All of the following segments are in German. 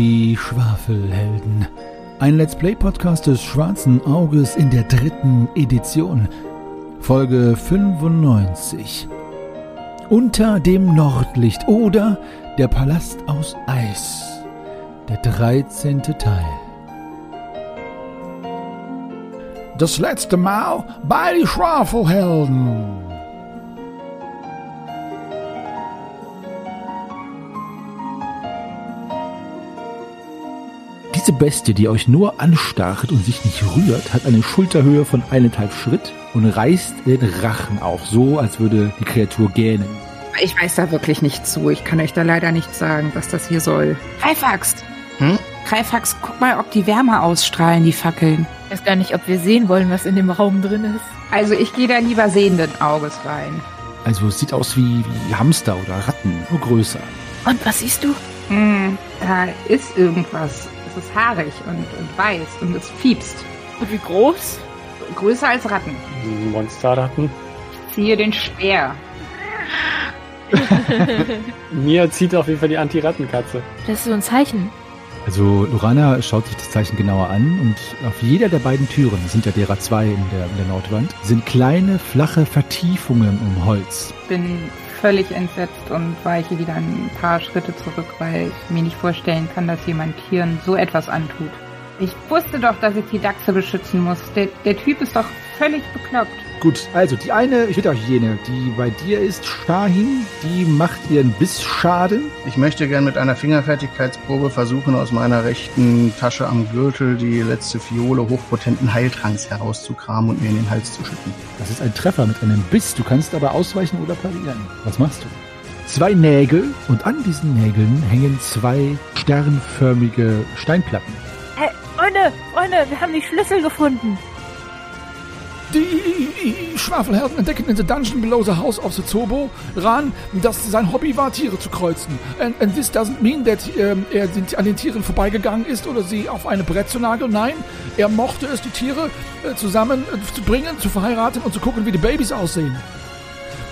Die Schwafelhelden. Ein Let's Play Podcast des Schwarzen Auges in der dritten Edition. Folge 95. Unter dem Nordlicht oder der Palast aus Eis. Der 13. Teil. Das letzte Mal bei die Schwafelhelden. Diese Bestie, die euch nur anstarrt und sich nicht rührt, hat eine Schulterhöhe von eineinhalb Schritt und reißt den Rachen auf, so als würde die Kreatur gähnen. Ich weiß da wirklich nicht zu. Ich kann euch da leider nicht sagen, was das hier soll. Greifaxt! Hm? Greifaxt, guck mal, ob die Wärme ausstrahlen, die Fackeln. Ich weiß gar nicht, ob wir sehen wollen, was in dem Raum drin ist. Also ich gehe da lieber sehenden Auges rein. Also es sieht aus wie, wie Hamster oder Ratten, nur größer. Und was siehst du? Hm, da ist irgendwas. Es ist haarig und, und weiß und es fiepst. Und wie groß? Größer als Ratten. Monsterratten. Ich ziehe den Speer. Mir zieht auf jeden Fall die Anti-Rattenkatze. Das ist so ein Zeichen. Also Lorana schaut sich das Zeichen genauer an und auf jeder der beiden Türen, sind ja derer zwei in der, in der Nordwand, sind kleine, flache Vertiefungen im Holz. Bin völlig entsetzt und weiche wieder ein paar Schritte zurück, weil ich mir nicht vorstellen kann, dass jemand Tieren so etwas antut. Ich wusste doch, dass ich die Dachse beschützen muss. Der, der Typ ist doch völlig bekloppt. Gut, also die eine, ich würde auch jene, die bei dir ist, Shahin, die macht ihren Bissschaden. Ich möchte gern mit einer Fingerfertigkeitsprobe versuchen, aus meiner rechten Tasche am Gürtel die letzte Fiole hochpotenten Heiltranks herauszukramen und mir in den Hals zu schütten. Das ist ein Treffer mit einem Biss, du kannst aber ausweichen oder parieren. Was machst du? Zwei Nägel und an diesen Nägeln hängen zwei sternförmige Steinplatten. Freunde, Freunde, wir haben die Schlüssel gefunden. Die Schwafelhelden entdecken in the dungeon below the house of the Zobo Ran, dass sein Hobby war, Tiere zu kreuzen. And, and this doesn't mean that ähm, er an den Tieren vorbeigegangen ist oder sie auf eine Brett zu nageln. Nein, er mochte es, die Tiere äh, zusammen äh, zu bringen, zu verheiraten und zu gucken, wie die Babys aussehen.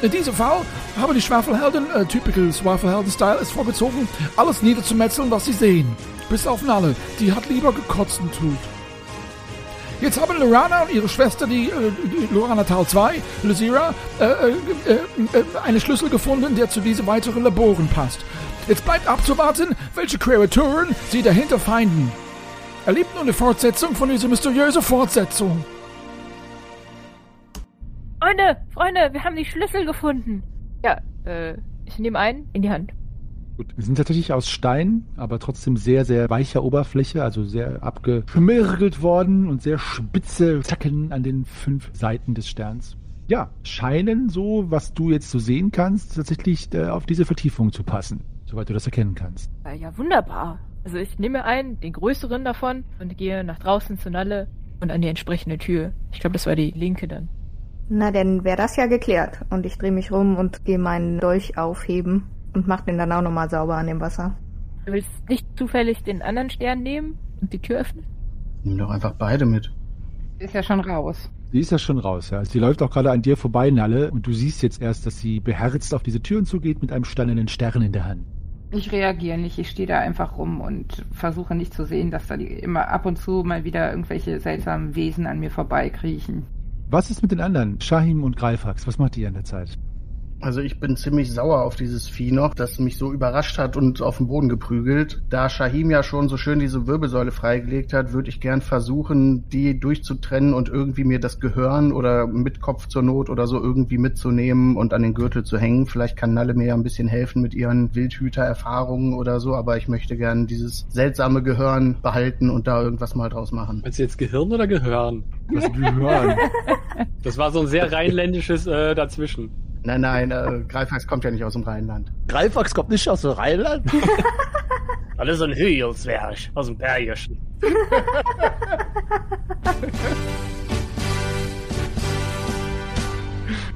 In diesem Fall haben die Schwafelhelden, äh, typical Schwafelhelden-Style, es vorgezogen, alles niederzumetzeln, was sie sehen. Bis auf Nalle, die hat lieber gekotzt und tut. Jetzt haben Lorana und ihre Schwester, die, äh, die Lorana Tal 2, Lysira, äh, äh, äh, einen Schlüssel gefunden, der zu diesen weiteren Laboren passt. Jetzt bleibt abzuwarten, welche Kreaturen sie dahinter feinden. Erlebt nun eine Fortsetzung von dieser mysteriösen Fortsetzung. Freunde, Freunde, wir haben die Schlüssel gefunden. Ja, äh, ich nehme einen in die Hand. Gut, sind tatsächlich aus Stein, aber trotzdem sehr, sehr weicher Oberfläche, also sehr abgeschmirgelt worden und sehr spitze Zacken an den fünf Seiten des Sterns. Ja, scheinen so, was du jetzt so sehen kannst, tatsächlich äh, auf diese Vertiefung zu passen, soweit du das erkennen kannst. Äh, ja, wunderbar. Also ich nehme einen, den größeren davon, und gehe nach draußen zur Nalle und an die entsprechende Tür. Ich glaube, das war die linke dann. Na, dann wäre das ja geklärt. Und ich drehe mich rum und gehe meinen Dolch aufheben und mach den dann auch nochmal sauber an dem Wasser. Du willst nicht zufällig den anderen Stern nehmen und die Tür öffnen? Nimm doch einfach beide mit. Ist ja schon raus. Sie ist ja schon raus, ja. Sie läuft auch gerade an dir vorbei, Nalle, und du siehst jetzt erst, dass sie beherzt auf diese Türen zugeht mit einem steinernen Stern in der Hand. Ich reagiere nicht. Ich stehe da einfach rum und versuche nicht zu sehen, dass da die immer ab und zu mal wieder irgendwelche seltsamen Wesen an mir vorbeikriechen. Was ist mit den anderen? Shahim und Greifax, was macht ihr in der Zeit? Also ich bin ziemlich sauer auf dieses Vieh noch, das mich so überrascht hat und auf den Boden geprügelt. Da Shahim ja schon so schön diese Wirbelsäule freigelegt hat, würde ich gern versuchen, die durchzutrennen und irgendwie mir das Gehirn oder mit Kopf zur Not oder so irgendwie mitzunehmen und an den Gürtel zu hängen. Vielleicht kann Nalle mir ja ein bisschen helfen mit ihren Wildhüter-Erfahrungen oder so, aber ich möchte gern dieses seltsame Gehirn behalten und da irgendwas mal draus machen. Meinst du jetzt Gehirn oder Gehörn? Das Gehirn. Das war so ein sehr rheinländisches äh, dazwischen. Nein, nein, äh, Greifax kommt ja nicht aus dem Rheinland. Greifax kommt nicht aus dem Rheinland? Alles so ein Hügelswerk aus dem Bergischen.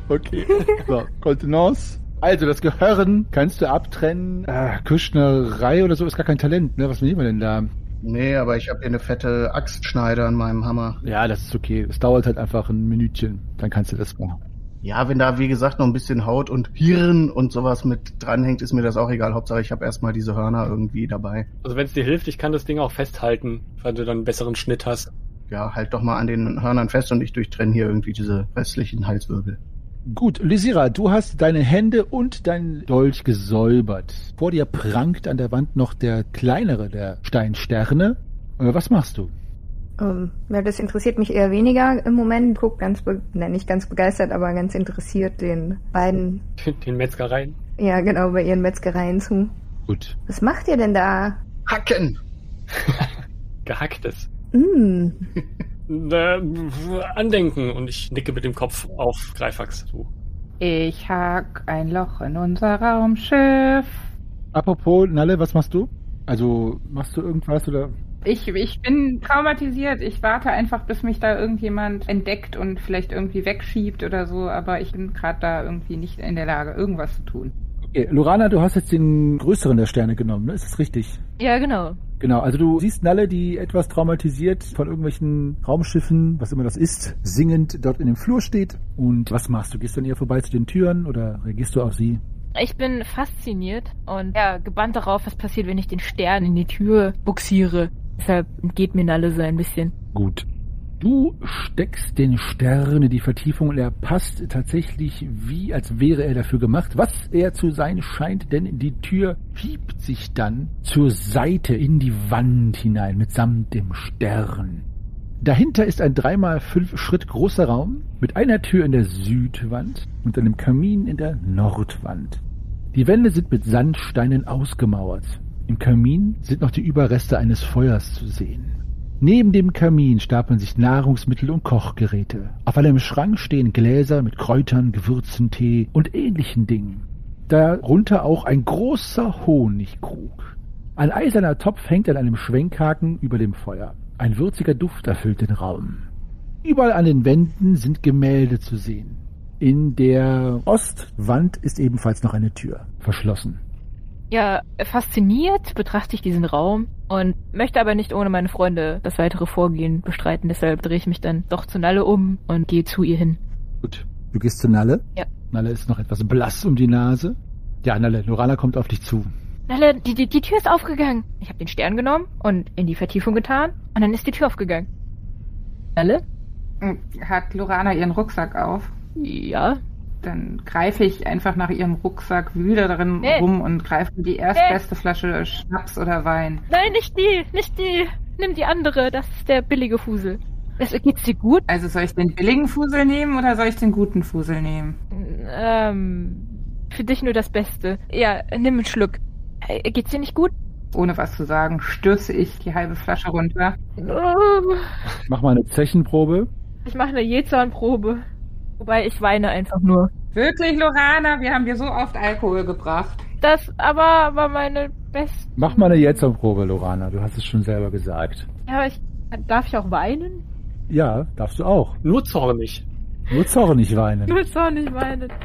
Okay. So, Kontenance. Also, das Gehirn kannst du abtrennen. Äh, Küchnerei oder so ist gar kein Talent, ne? Was nehmen wir denn da? Nee, aber ich habe hier eine fette Axtschneider an meinem Hammer. Ja, das ist okay. Es dauert halt einfach ein Minütchen. Dann kannst du das machen. Ja, wenn da, wie gesagt, noch ein bisschen Haut und Hirn und sowas mit dranhängt, ist mir das auch egal. Hauptsache, ich habe erstmal diese Hörner irgendwie dabei. Also wenn es dir hilft, ich kann das Ding auch festhalten, weil du dann einen besseren Schnitt hast. Ja, halt doch mal an den Hörnern fest und ich durchtrenne hier irgendwie diese restlichen Halswirbel. Gut, Lysira, du hast deine Hände und dein Dolch gesäubert. Vor dir prangt an der Wand noch der kleinere der Steinsterne. Äh, Was machst du? Ähm, ja, das interessiert mich eher weniger im Moment. Guck ganz, be ne, nicht ganz begeistert, aber ganz interessiert den beiden, Den Metzgereien. ja genau, bei ihren Metzgereien zu. Gut. Was macht ihr denn da? Hacken! Gehacktes. Mm, andenken und ich nicke mit dem Kopf auf Greifax zu. Ich hack ein Loch in unser Raumschiff. Apropos, Nalle, was machst du? Also, machst du irgendwas oder? Ich, ich bin traumatisiert. Ich warte einfach, bis mich da irgendjemand entdeckt und vielleicht irgendwie wegschiebt oder so, aber ich bin gerade da irgendwie nicht in der Lage, irgendwas zu tun. Okay, Lorana, du hast jetzt den größeren der Sterne genommen, ne? Ist das richtig? Ja, genau. Genau, also du siehst Nalle, die etwas traumatisiert von irgendwelchen Raumschiffen, was immer das ist, singend dort in dem Flur steht. Und was machst du? Gehst du an ihr vorbei zu den Türen oder reagierst du auf sie? Ich bin fasziniert und ja, gebannt darauf, was passiert, wenn ich den Stern in die Tür buxiere. Deshalb entgeht mir Nalle so ein bisschen. Gut. Du steckst den Stern in die Vertiefung und er passt tatsächlich wie, als wäre er dafür gemacht. Was er zu sein scheint, denn die Tür schiebt sich dann zur Seite in die Wand hinein mitsamt dem Stern. Dahinter ist ein dreimal fünf Schritt großer Raum mit einer Tür in der Südwand und einem Kamin in der Nordwand. Die Wände sind mit Sandsteinen ausgemauert. Im Kamin sind noch die Überreste eines Feuers zu sehen. Neben dem Kamin stapeln sich Nahrungsmittel und Kochgeräte. Auf einem Schrank stehen Gläser mit Kräutern, Gewürzen, Tee und ähnlichen Dingen. Darunter auch ein großer Honigkrug. Ein eiserner Topf hängt an einem Schwenkhaken über dem Feuer. Ein würziger Duft erfüllt den Raum. Überall an den Wänden sind Gemälde zu sehen. In der Ostwand ist ebenfalls noch eine Tür, verschlossen. Ja, fasziniert betrachte ich diesen Raum und möchte aber nicht ohne meine Freunde das weitere Vorgehen bestreiten. Deshalb drehe ich mich dann doch zu Nalle um und gehe zu ihr hin. Gut. Du gehst zu Nalle? Ja. Nalle ist noch etwas blass um die Nase. Ja, Nalle, Lorana kommt auf dich zu. Nalle, die, die, die Tür ist aufgegangen. Ich habe den Stern genommen und in die Vertiefung getan und dann ist die Tür aufgegangen. Nalle? Hat Lorana ihren Rucksack auf? Ja. Dann greife ich einfach nach ihrem Rucksack, wühle darin Nee. rum und greife die erstbeste Flasche Schnaps oder Wein. Nein, nicht die, nicht die. Nimm die andere, das ist der billige Fusel. Es, geht's dir gut? Also soll ich den billigen Fusel nehmen oder soll ich den guten Fusel nehmen? Ähm, für dich nur das Beste. Ja, nimm einen Schluck. Äh, Geht's dir nicht gut? Ohne was zu sagen, stürze ich die halbe Flasche runter. Ähm, Mach mal eine Zechenprobe. Ich mache eine Jezornprobe. Wobei ich weine einfach nur. Wirklich, Lorana, wir haben dir so oft Alkohol gebracht. Das aber war meine beste. Mach mal eine Jetzerprobe, Lorana. Du hast es schon selber gesagt. Ja, ich. Darf ich auch weinen? Ja, darfst du auch. Nur zornig. Nur zornig weinen. Du willst auch nicht weinen. Ja,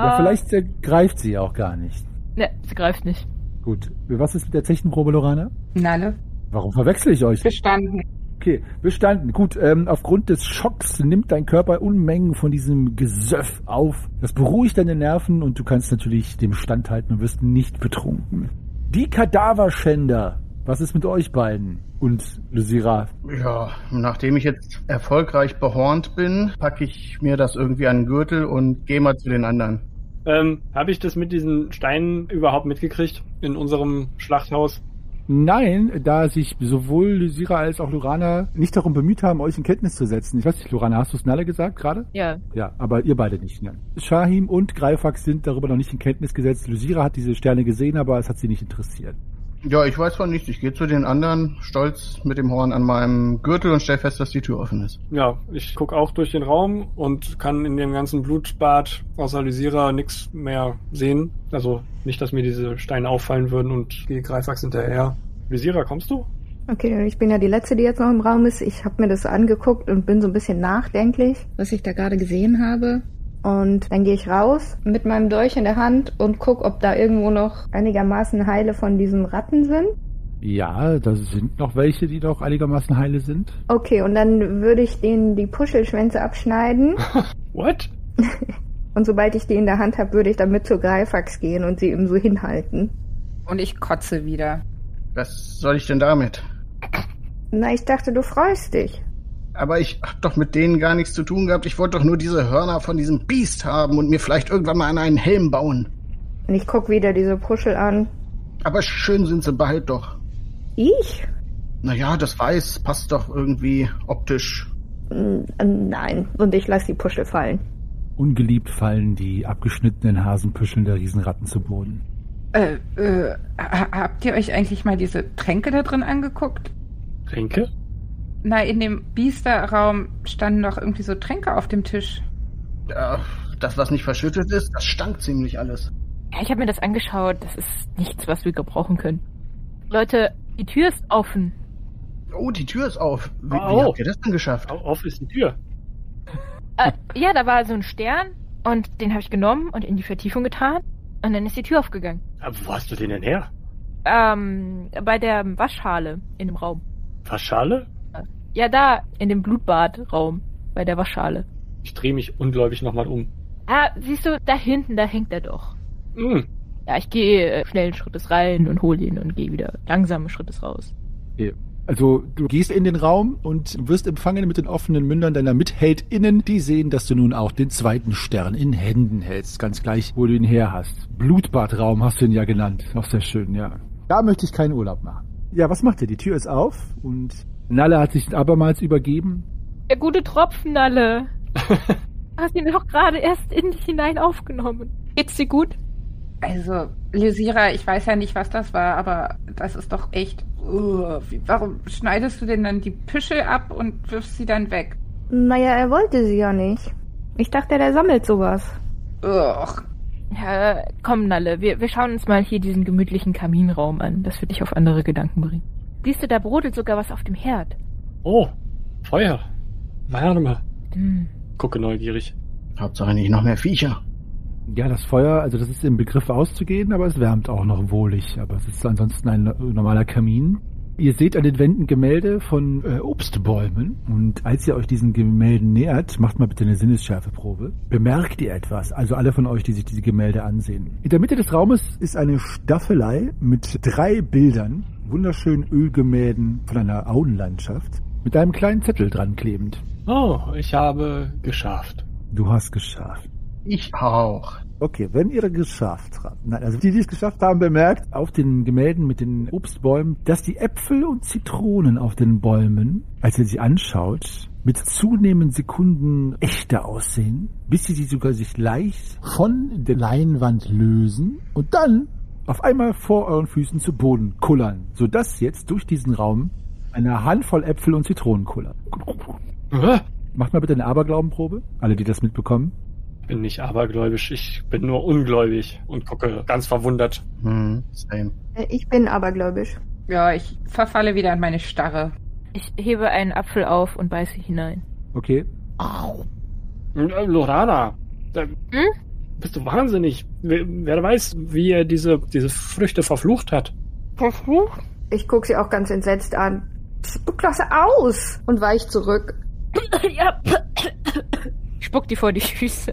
Ah. vielleicht äh, greift sie auch gar nicht. Ne, sie greift nicht. Gut. Was ist mit der Zechenprobe, Lorana? Nalle, Warum verwechsel ich euch? bestanden. Okay, bestanden. Gut, ähm, aufgrund des Schocks nimmt dein Körper Unmengen von diesem Gesöff auf. Das beruhigt deine Nerven und du kannst natürlich dem standhalten und wirst nicht betrunken. Die Kadaverschänder. Was ist mit euch beiden? Und Lysira. Ja, nachdem ich jetzt erfolgreich behornt bin, packe ich mir das irgendwie an den Gürtel und gehe mal zu den anderen. Ähm, habe ich das mit diesen Steinen überhaupt mitgekriegt in unserem Schlachthaus? Nein, da sich sowohl Lysira als auch Lorana nicht darum bemüht haben, euch in Kenntnis zu setzen. Ich weiß nicht, Lorana, hast du es Nalle gesagt gerade? Ja. Ja, aber ihr beide nicht. Ne? Shahim und Greifax sind darüber noch nicht in Kenntnis gesetzt. Lysira hat diese Sterne gesehen, aber es hat sie nicht interessiert. Ja, ich weiß von nichts. Ich gehe zu den anderen, stolz mit dem Horn an meinem Gürtel und stell fest, dass die Tür offen ist. Ja, ich guck auch durch den Raum und kann in dem ganzen Blutbad außer Lysira nichts mehr sehen. Also nicht, dass mir diese Steine auffallen würden und gehe Greifax hinterher. Lysira, kommst du? Okay, ich bin ja die Letzte, die jetzt noch im Raum ist. Ich habe mir das angeguckt und bin so ein bisschen nachdenklich, was ich da gerade gesehen habe. Und dann gehe ich raus mit meinem Dolch in der Hand und guck, ob da irgendwo noch einigermaßen Heile von diesen Ratten sind. Ja, da sind noch welche, die noch einigermaßen heile sind. Okay, und dann würde ich denen die Puschelschwänze abschneiden What? Und sobald ich die in der Hand habe, würde ich damit zur Greifax gehen und sie ihm so hinhalten. Und ich kotze wieder. Was soll ich denn damit? Na, ich dachte, du freust dich. Aber ich hab doch mit denen gar nichts zu tun gehabt. Ich wollte doch nur diese Hörner von diesem Biest haben und mir vielleicht irgendwann mal an einen Helm bauen. Und ich guck wieder diese Puschel an. Aber schön sind sie bald doch. Ich? Naja, das Weiß passt doch irgendwie optisch. Nein. Und ich lasse die Puschel fallen. Ungeliebt fallen die abgeschnittenen Hasenpüscheln der Riesenratten zu Boden. Äh, äh, ha- habt ihr euch eigentlich mal diese Tränke da drin angeguckt? Tränke? Na, in dem Biesterraum standen doch irgendwie so Tränke auf dem Tisch. Ja, das, was nicht verschüttet ist, das stank ziemlich alles. Ja, ich habe mir das angeschaut. Das ist nichts, was wir gebrauchen können. Leute, die Tür ist offen. Oh, die Tür ist auf. Wie, wie Oh. habt ihr das denn geschafft? Au- Auf ist die Tür. Äh, ja, da war so ein Stern und den habe ich genommen und in die Vertiefung getan und dann ist die Tür aufgegangen. Aber wo hast du den denn her? Ähm, bei der Waschhalle in dem Raum. Verschale? Ja, da, in dem Blutbadraum, bei der Waschhalle. Ich drehe mich ungläubig nochmal um. Ah, siehst du, da hinten, da hängt er doch. Hm. Ja, ich gehe äh, schnellen Schrittes rein und hole ihn und gehe wieder langsamen Schrittes raus. Also du gehst in den Raum und wirst empfangen mit den offenen Mündern deiner MitheldInnen, die sehen, dass du nun auch den zweiten Stern in Händen hältst. Ganz gleich, wo du ihn her hast. Blutbadraum hast du ihn ja genannt. Auch sehr schön, ja. Da möchte ich keinen Urlaub machen. Ja, was macht ihr? Die Tür ist auf und Nalle hat sich abermals übergeben. Der gute Tropfennalle. Hast ihn doch gerade erst in dich hinein aufgenommen. Geht's dir gut? Also, Lysira, ich weiß ja nicht, was das war, aber das ist doch echt. Uh, wie, warum schneidest du denn dann die Püschel ab und wirfst sie dann weg? Naja, er wollte sie ja nicht. Ich dachte, der sammelt sowas. Ugh. Ja, komm, Nalle, wir, wir schauen uns mal hier diesen gemütlichen Kaminraum an. Das wird dich auf andere Gedanken bringen. Siehst du, da brodelt sogar was auf dem Herd. Oh, Feuer. Wärme. Hm. Gucke neugierig. Hauptsache nicht noch mehr Viecher. Ja, das Feuer, also das ist im Begriff auszugehen, aber es wärmt auch noch wohlig. Aber es ist ansonsten ein normaler Kamin. Ihr seht an den Wänden Gemälde von äh, Obstbäumen. Und als ihr euch diesen Gemälden nähert, macht mal bitte eine Sinnesschärfeprobe. Bemerkt ihr etwas? Also alle von euch, die sich diese Gemälde ansehen. In der Mitte des Raumes ist eine Staffelei mit drei Bildern, wunderschönen Ölgemälden von einer Auenlandschaft, mit einem kleinen Zettel dran klebend. Oh, ich habe geschafft. Du hast geschafft. Ich auch. Okay, wenn ihr geschafft habt, nein, also die, die es geschafft haben, bemerkt auf den Gemälden mit den Obstbäumen, dass die Äpfel und Zitronen auf den Bäumen, als ihr sie anschaut, mit zunehmenden Sekunden echter aussehen, bis sie sich sogar sich leicht von der Leinwand lösen und dann auf einmal vor euren Füßen zu Boden kullern, sodass jetzt durch diesen Raum eine Handvoll Äpfel und Zitronen kullern. Macht mal bitte eine Aberglaubenprobe, alle, die das mitbekommen. Ich bin nicht abergläubisch, ich bin nur ungläubig und gucke ganz verwundert. Hm, same. Äh, Ich bin abergläubisch. Ja, ich verfalle wieder in meine Starre. Ich hebe einen Apfel auf und beiße hinein. Okay, Äh, Lorana, da, Hm? bist du wahnsinnig? Wer, wer weiß, wie er diese, diese Früchte verflucht hat. Verflucht? Ich guck sie auch ganz entsetzt an. Spuck das aus! Und weich zurück. ja. Spuck die vor die Füße.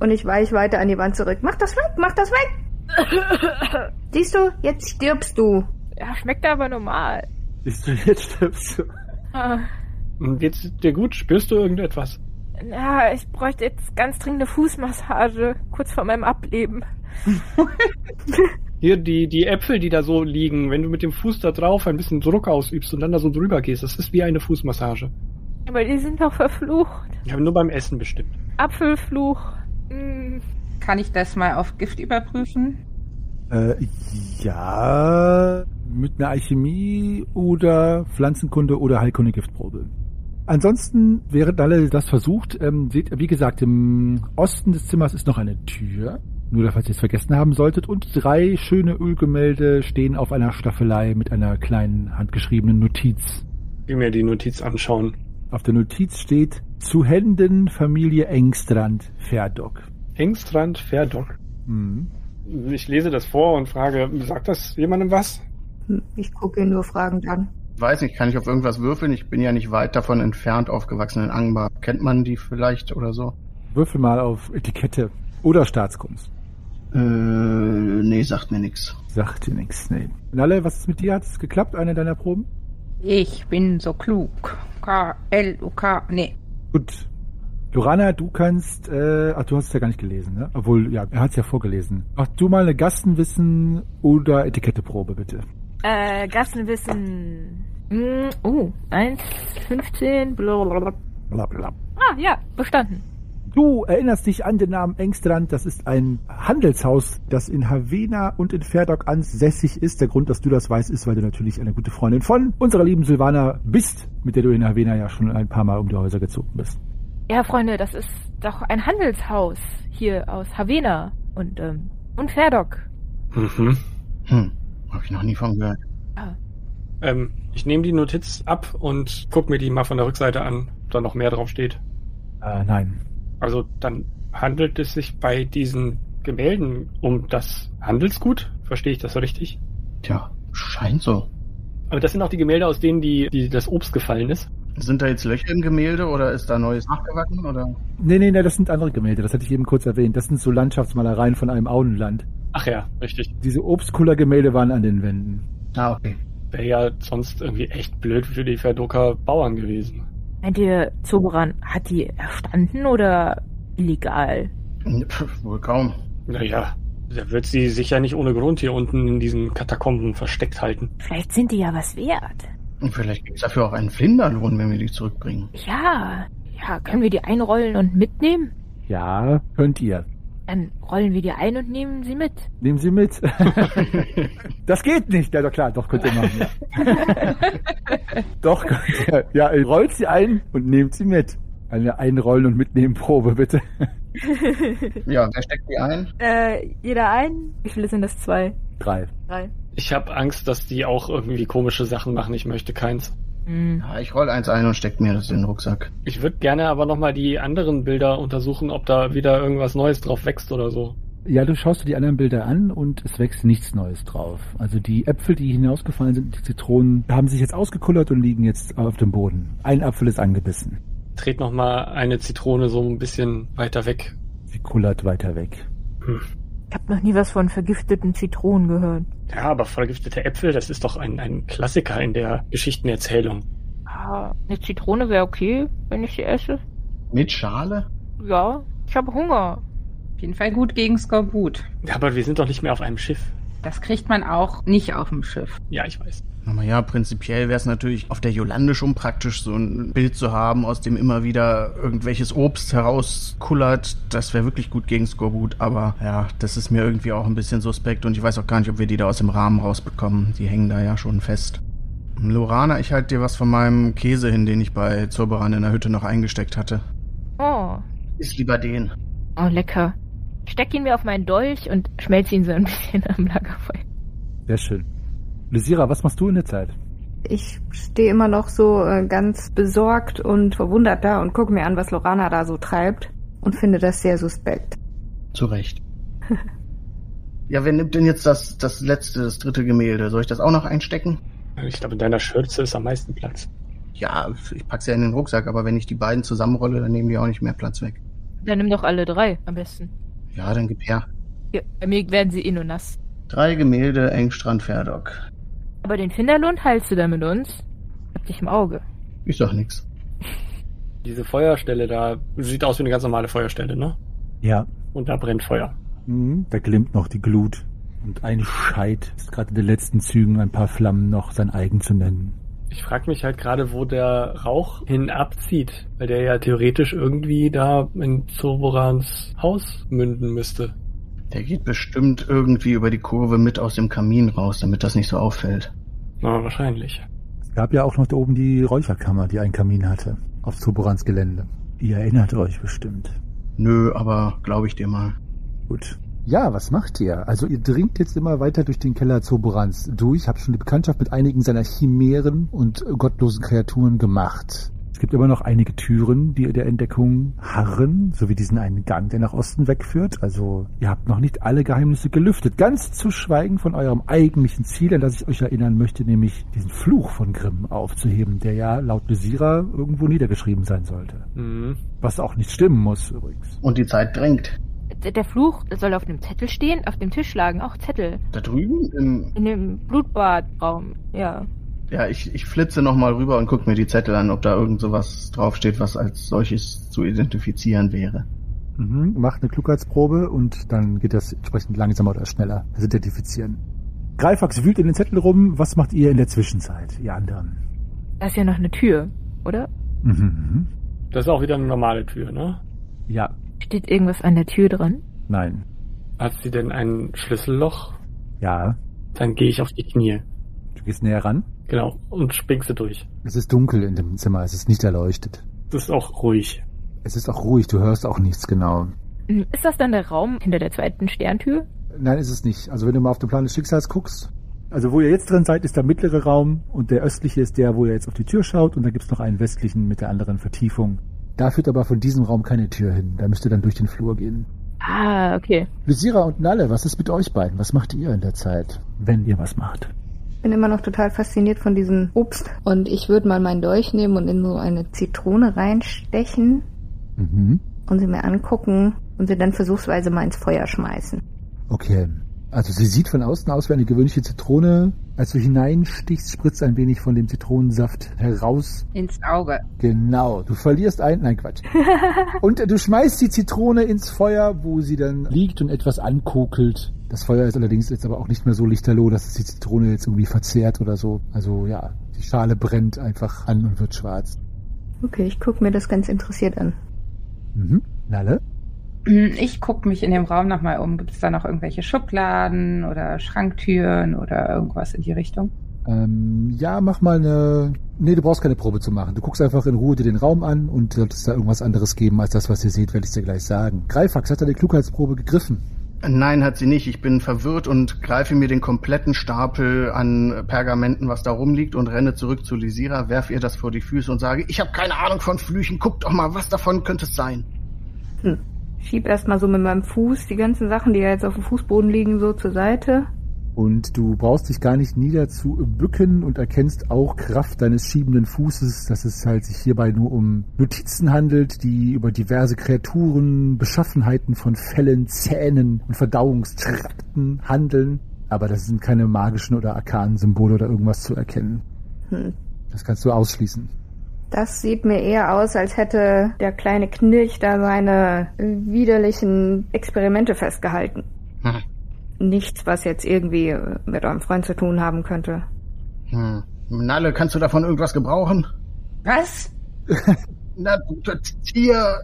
Und ich weich weiter an die Wand zurück. Mach das weg, mach das weg! Siehst du, jetzt stirbst du. Ja, schmeckt aber normal. Siehst du, jetzt stirbst du. Ah, Geht's dir gut? Spürst du irgendetwas? Ja, ich bräuchte jetzt ganz dringende Fußmassage, kurz vor meinem Ableben. Hier, die, die Äpfel, die da so liegen, wenn du mit dem Fuß da drauf ein bisschen Druck ausübst und dann da so drüber gehst, das ist wie eine Fußmassage. Aber die sind doch verflucht. Ich habe nur beim Essen bestimmt. Apfelfluch. Hm. Kann ich das mal auf Gift überprüfen? Äh, ja, mit einer Alchemie oder Pflanzenkunde oder Heilkunde-Giftprobe. Ansonsten, während alle das versucht, ähm, seht, wie gesagt, im Osten des Zimmers ist noch eine Tür. Nur, falls ihr es vergessen haben solltet. Und drei schöne Ölgemälde stehen auf einer Staffelei mit einer kleinen handgeschriebenen Notiz. Ich will mir die Notiz anschauen. Auf der Notiz steht, zu Händen Familie Engstrand, Verdock. Engstrand Verdock. Mhm. Ich lese das vor und frage, sagt das jemandem was? Ich gucke ihn nur fragend an. Weiß nicht, kann ich auf irgendwas würfeln? Ich bin ja nicht weit davon entfernt aufgewachsen in Angbar. Kennt man die vielleicht oder so? Würfel mal auf Etikette oder Staatskunst. Äh, nee, sagt mir nix. Sagt dir nichts, nee. Nalle, was ist mit dir? Hat es geklappt, eine deiner Proben? Ich bin so klug. K-L-U-K. Nee. Gut. Lorana, du kannst, äh, ach, du hast es ja gar nicht gelesen, ne? Obwohl, ja, er hat es ja vorgelesen. Mach du mal eine Gastenwissen oder Etiketteprobe, bitte. Äh, Gassenwissen. Hm, oh, 1, 15, blablabla. Blablabla. Ah, ja, bestanden. Du erinnerst dich an den Namen Engstrand. Das ist ein Handelshaus, das in Havena und in Ferdok ansässig ist. Der Grund, dass du das weißt, ist, weil du natürlich eine gute Freundin von unserer lieben Silvana bist, mit der du in Havena ja schon ein paar Mal um die Häuser gezogen bist. Ja, Freunde, das ist doch ein Handelshaus hier aus Havena und, ähm, und Ferdok. Mhm. Hm, hab ich noch nie von gehört. Ähm, ich nehme die Notiz ab und guck mir die mal von der Rückseite an, ob da noch mehr drauf steht. Äh, nein. Also dann handelt es sich bei diesen Gemälden um das Handelsgut? Verstehe ich das so richtig? Tja, scheint so. Aber das sind auch die Gemälde, aus denen die, die das Obst gefallen ist. Sind da jetzt Löcher im Gemälde oder ist da Neues nachgewachsen oder? Nee, nee, nee, das sind andere Gemälde. Das hatte ich eben kurz erwähnt. Das sind so Landschaftsmalereien von einem Auenland. Ach ja, richtig. Diese Obstkullergemälde waren an den Wänden. Ah, okay. Wäre ja sonst irgendwie echt blöd für die Verdoker Bauern gewesen. Meint ihr, Zoberan hat die erstanden oder illegal? Pff, wohl kaum. Naja, der wird sie sicher nicht ohne Grund hier unten in diesen Katakomben versteckt halten. Vielleicht sind die ja was wert. Und vielleicht gibt's dafür auch einen Flinderlohn, wenn wir die zurückbringen. Ja, ja, können wir die einrollen und mitnehmen? Ja, könnt ihr. Dann rollen wir die ein und nehmen sie mit. Nehmen Sie mit. das geht nicht. Ja, doch klar, doch könnt ihr machen. Ja. doch könnt ihr. Ja, rollt sie ein und nehmt sie mit. Eine Einrollen und Mitnehmen Probe, bitte. Ja, wer steckt die ein? Äh, jeder ein? Wie viele sind das? Zwei? Drei. Drei. Ich habe Angst, dass die auch irgendwie komische Sachen machen. Ich möchte keins. Hm. Ja, ich roll eins ein und steck mir das in den Rucksack. Ich würde gerne aber nochmal die anderen Bilder untersuchen, ob da wieder irgendwas Neues drauf wächst oder so. Ja, du schaust dir die anderen Bilder an und es wächst nichts Neues drauf. Also die Äpfel, die hinausgefallen sind, die Zitronen, haben sich jetzt ausgekullert und liegen jetzt auf dem Boden. Ein Apfel ist angebissen. Dreht nochmal eine Zitrone so ein bisschen weiter weg. Sie kullert weiter weg. Hm. Ich habe noch nie was von vergifteten Zitronen gehört. Ja, aber vergiftete Äpfel, das ist doch ein, ein Klassiker in der Geschichtenerzählung. Ah, eine Zitrone wäre okay, wenn ich sie esse. Mit Schale? Ja, ich habe Hunger. Auf jeden Fall gut gegen Skorbut. Ja, aber wir sind doch nicht mehr auf einem Schiff. Das kriegt man auch nicht auf dem Schiff. Ja, ich weiß. Aber ja, prinzipiell wäre es natürlich auf der Jolande schon praktisch, so ein Bild zu haben, aus dem immer wieder irgendwelches Obst herauskullert. Das wäre wirklich gut gegen Skorbut. Aber ja, das ist mir irgendwie auch ein bisschen suspekt und ich weiß auch gar nicht, ob wir die da aus dem Rahmen rausbekommen. Die hängen da ja schon fest. Lorana, ich halte dir was von meinem Käse hin, den ich bei Zurberan in der Hütte noch eingesteckt hatte. Oh, Ist lieber den. oh lecker. Ich steck ihn mir auf meinen Dolch und schmelze ihn so ein bisschen am Lagerfeuer. Sehr schön. Lysira, was machst du in der Zeit? Ich stehe immer noch so äh, ganz besorgt und verwundert da und gucke mir an, was Lorana da so treibt und finde das sehr suspekt. Zu Recht. ja, wer nimmt denn jetzt das, das letzte, das dritte Gemälde? Soll ich das auch noch einstecken? Ich glaube, in deiner Schürze ist am meisten Platz. Ja, ich pack's ja in den Rucksack, aber wenn ich die beiden zusammenrolle, dann nehmen die auch nicht mehr Platz weg. Dann nimm doch alle drei am besten. Ja, dann gib her. Ja, bei mir werden sie eh nur nass. Drei Gemälde, Engstrand, Ferdok. Aber den Finderlund heilst du da mit uns? Hab dich im Auge. Ich sag nix. Diese Feuerstelle da sieht aus wie eine ganz normale Feuerstelle, ne? Ja. Und da brennt Feuer. Mhm, da glimmt noch die Glut. Und ein Scheit ist gerade in den letzten Zügen, ein paar Flammen noch sein eigen zu nennen. Ich frage mich halt gerade, wo der Rauch hin abzieht, weil der ja theoretisch irgendwie da in Zoborans Haus münden müsste. Der geht bestimmt irgendwie über die Kurve mit aus dem Kamin raus, damit das nicht so auffällt. Na, wahrscheinlich. Es gab ja auch noch da oben die Räucherkammer, die einen Kamin hatte, auf Zoborans Gelände. Ihr erinnert euch bestimmt. Nö, aber glaube ich dir mal. Gut. Ja, was macht ihr? Also ihr dringt jetzt immer weiter durch den Keller Zoborans durch, habt schon die Bekanntschaft mit einigen seiner Chimären und gottlosen Kreaturen gemacht. Es gibt immer noch einige Türen, die der Entdeckung harren, sowie diesen einen Gang, der nach Osten wegführt. Also ihr habt noch nicht alle Geheimnisse gelüftet. Ganz zu schweigen von eurem eigentlichen Ziel, an das ich euch erinnern möchte, nämlich diesen Fluch von Grimm aufzuheben, der ja laut Lesira irgendwo niedergeschrieben sein sollte. Mhm. Was auch nicht stimmen muss übrigens. Und die Zeit drängt. Der, Fluch soll auf einem Zettel stehen, auf dem Tisch lagen auch Zettel. Da drüben im In dem Blutbadraum, ja. Ja, ich, ich flitze nochmal rüber und gucke mir die Zettel an, ob da irgend sowas draufsteht, was als solches zu identifizieren wäre. Mhm. Macht eine Klugheitsprobe und dann geht das entsprechend langsamer oder schneller, das Identifizieren. Greifax wühlt in den Zettel rum. Was macht ihr in der Zwischenzeit, ihr anderen? Da ist ja noch eine Tür, oder? Mhm. Das ist auch wieder eine normale Tür, ne? Ja, Steht irgendwas an der Tür dran? nein, Hat sie denn ein Schlüsselloch? ja. Dann gehe ich auf die Knie. Du gehst näher ran. Genau. Und springst durch. Es ist dunkel in dem Zimmer, es ist nicht erleuchtet. Das ist auch ruhig. Es ist auch ruhig, du hörst auch nichts genau. Hm, Ist das dann der Raum hinter der zweiten Sterntür? Nein, ist es nicht. Also wenn du mal auf den Plan des Schicksals guckst, also wo ihr jetzt drin seid, ist der mittlere Raum und der östliche ist der, wo ihr jetzt auf die Tür schaut und dann gibt's noch einen westlichen mit der anderen Vertiefung. Da führt aber von diesem Raum keine Tür hin. Da müsst ihr dann durch den Flur gehen. Ah, okay. Lysira und Nalle, was ist mit euch beiden? Was macht ihr in der Zeit, wenn ihr was macht? bin immer noch total fasziniert von diesem Obst. Und ich würde mal meinen Dolch nehmen und in so eine Zitrone reinstechen Mhm. und sie mir angucken und sie dann versuchsweise mal ins Feuer schmeißen. Okay. Also sie sieht von außen aus wie eine gewöhnliche Zitrone. Als du hineinstichst, spritzt ein wenig von dem Zitronensaft heraus. Ins Auge. Genau. Du verlierst ein... Nein, Quatsch. Und äh, du schmeißt die Zitrone ins Feuer, wo sie dann liegt und etwas ankokelt. Das Feuer ist allerdings jetzt aber auch nicht mehr so lichterloh, dass es die Zitrone jetzt irgendwie verzehrt oder so. Also ja, die Schale brennt einfach an und wird schwarz. Okay, ich gucke mir das ganz interessiert an. Mhm. Nalle? Ich gucke mich in dem Raum nochmal um. Gibt es da noch irgendwelche Schubladen oder Schranktüren oder irgendwas in die Richtung? Ähm, ja, mach mal eine... Nee, du brauchst keine Probe zu machen. Du guckst einfach in Ruhe dir den Raum an und sollte es da irgendwas anderes geben als das, was ihr seht, werde ich dir gleich sagen. Greifax, hat deine Klugheitsprobe gegriffen? Nein, hat sie nicht. Ich bin verwirrt und greife mir den kompletten Stapel an Pergamenten, was da rumliegt, und renne zurück zu Lisira, werf ihr das vor die Füße und sage, ich habe keine Ahnung von Flüchen, guck doch mal, was davon könnte es sein. Hm. Schieb erstmal so mit meinem Fuß die ganzen Sachen, die ja jetzt auf dem Fußboden liegen, so zur Seite. Und du brauchst dich gar nicht nieder zu bücken und erkennst auch Kraft deines schiebenden Fußes, dass es halt sich hierbei nur um Notizen handelt, die über diverse Kreaturen, Beschaffenheiten von Fellen, Zähnen und Verdauungstrakten handeln. Aber das sind keine magischen oder arkanen Symbole oder irgendwas zu erkennen. Hm. Das kannst du ausschließen. Das sieht mir eher aus, als hätte der kleine Knirch da seine widerlichen Experimente festgehalten. Hm. Nichts, was jetzt irgendwie mit eurem Freund zu tun haben könnte. Hm. Nalle, kannst du davon irgendwas gebrauchen? Was? Na, Tier,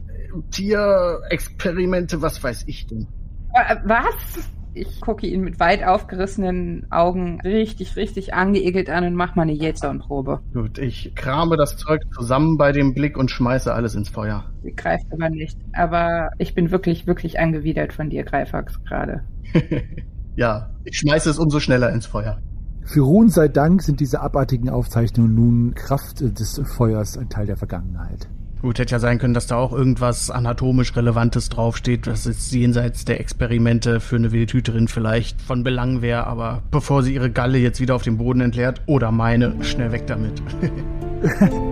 Tierexperimente, was weiß ich denn? Äh, Was? Ich gucke ihn mit weit aufgerissenen Augen richtig, richtig angeekelt an und mach mal eine Jetson-Probe. Gut, ich krame das Zeug zusammen bei dem Blick und schmeiße alles ins Feuer. Sie greift aber nicht. Aber ich bin wirklich, wirklich angewidert von dir, Greifax, gerade. ja, ich schmeiße es umso schneller ins Feuer. Für Ruhn sei Dank sind diese abartigen Aufzeichnungen nun Kraft des Feuers ein Teil der Vergangenheit. Gut, hätte ja sein können, dass da auch irgendwas anatomisch Relevantes draufsteht, was jetzt jenseits der Experimente für eine Wildhüterin vielleicht von Belang wäre, aber bevor sie ihre Galle jetzt wieder auf den Boden entleert, oder meine, schnell weg damit.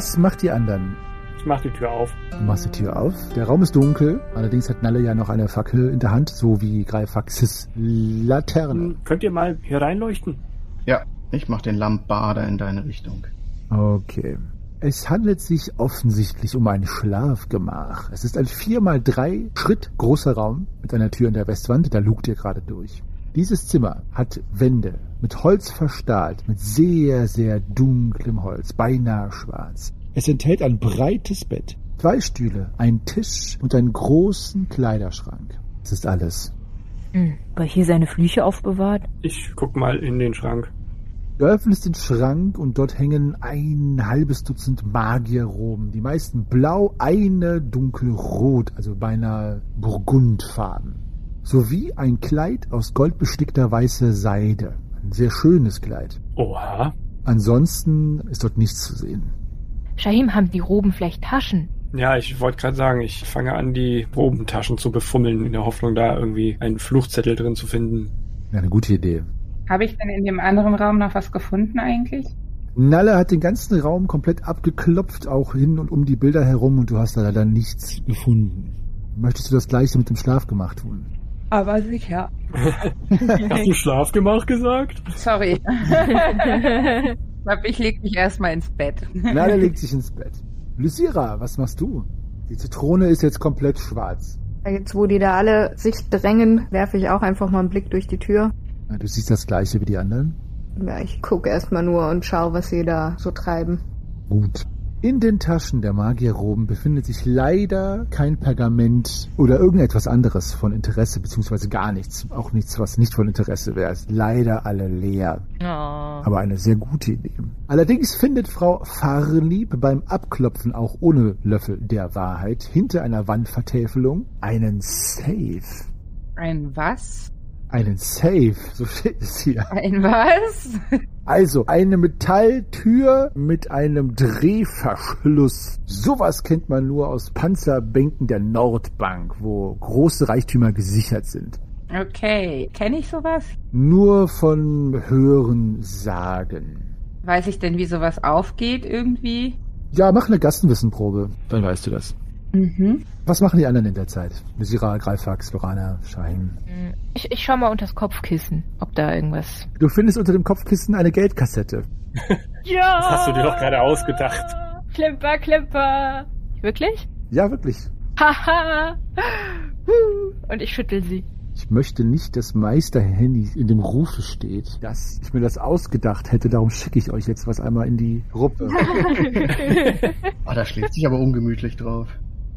Was macht die anderen? Ich mach die Tür auf. Du machst die Tür auf. Der Raum ist dunkel. Allerdings hat Nalle ja noch eine Fackel in der Hand, so wie Greifaxis Laterne. Hm, Könnt ihr mal hier reinleuchten? ja, ich mach den Lampbader in deine Richtung. Okay. Es handelt sich offensichtlich um ein Schlafgemach. Es ist ein 4x3 Schritt großer Raum mit einer Tür in der Westwand, da lugt ihr gerade durch. Dieses Zimmer hat Wände mit Holz verstahlt, mit sehr, sehr dunklem Holz, beinahe schwarz. Es enthält ein breites Bett, zwei Stühle, einen Tisch und einen großen Kleiderschrank. Das ist alles. Hm, war hier seine Flüche aufbewahrt? Ich guck mal in den Schrank. Du öffnest den Schrank und dort hängen ein halbes Dutzend Magierroben. Die meisten blau, eine dunkelrot, also beinahe burgundfarben. Sowie ein Kleid aus goldbestickter weißer Seide. Ein sehr schönes Kleid. Oha. Ansonsten ist dort nichts zu sehen. Shahim, haben die Roben vielleicht Taschen? Ja, ich wollte gerade sagen, ich fange an, die Robentaschen zu befummeln, in der Hoffnung, da irgendwie einen Fluchzettel drin zu finden. Ja, eine gute Idee. Habe ich denn in dem anderen Raum noch was gefunden eigentlich? Nalle hat den ganzen Raum komplett abgeklopft, auch hin und um die Bilder herum, und du hast da leider nichts gefunden. Möchtest du das gleiche mit dem Schlafgemach tun? Aber sicher. Hast du Schlafgemach gesagt? Sorry. ich glaube, ich leg mich erstmal ins Bett. Nalle legt sich ins Bett. Lysira, was machst du? Die Zitrone ist jetzt komplett schwarz. Jetzt, wo die da alle sich drängen, werfe ich auch einfach mal einen Blick durch die Tür. Ja, Du siehst das gleiche wie die anderen? Ja, ich gucke erstmal nur und schaue, was sie da so treiben. Gut. In den Taschen der Magierroben befindet sich leider kein Pergament oder irgendetwas anderes von Interesse, beziehungsweise gar nichts. Auch nichts, was nicht von Interesse wäre. Ist leider alle leer. Oh. Aber eine sehr gute Idee. Allerdings findet Frau Farlieb beim Abklopfen auch ohne Löffel der Wahrheit hinter einer Wandvertäfelung einen Safe. Ein was? Einen Safe, so steht es hier. Ein was? Also eine Metalltür mit einem Drehverschluss. Sowas kennt man nur aus Panzerbänken der Nordbank, wo große Reichtümer gesichert sind. Okay. Kenne ich sowas? Nur von Hören sagen. Weiß ich denn, wie sowas aufgeht irgendwie? Ja, mach eine Gassenwissenprobe, dann weißt du das. Mhm. Was machen die anderen in der Zeit? Mysira, Greifax, Lorana, Shahim. Hm, Ich, ich schau mal unters Kopfkissen, ob da irgendwas. Du findest unter dem Kopfkissen eine Geldkassette. Ja! Das hast du dir doch gerade ausgedacht. Klimper, Klimper. Wirklich? Ja, wirklich. Haha! Huh. Und ich schüttel sie. Ich möchte nicht, dass Meister Henny in dem Rufe steht, dass ich mir das ausgedacht hätte. Darum schicke ich euch jetzt was einmal in die Gruppe. Oh, da schläft sich aber ungemütlich drauf.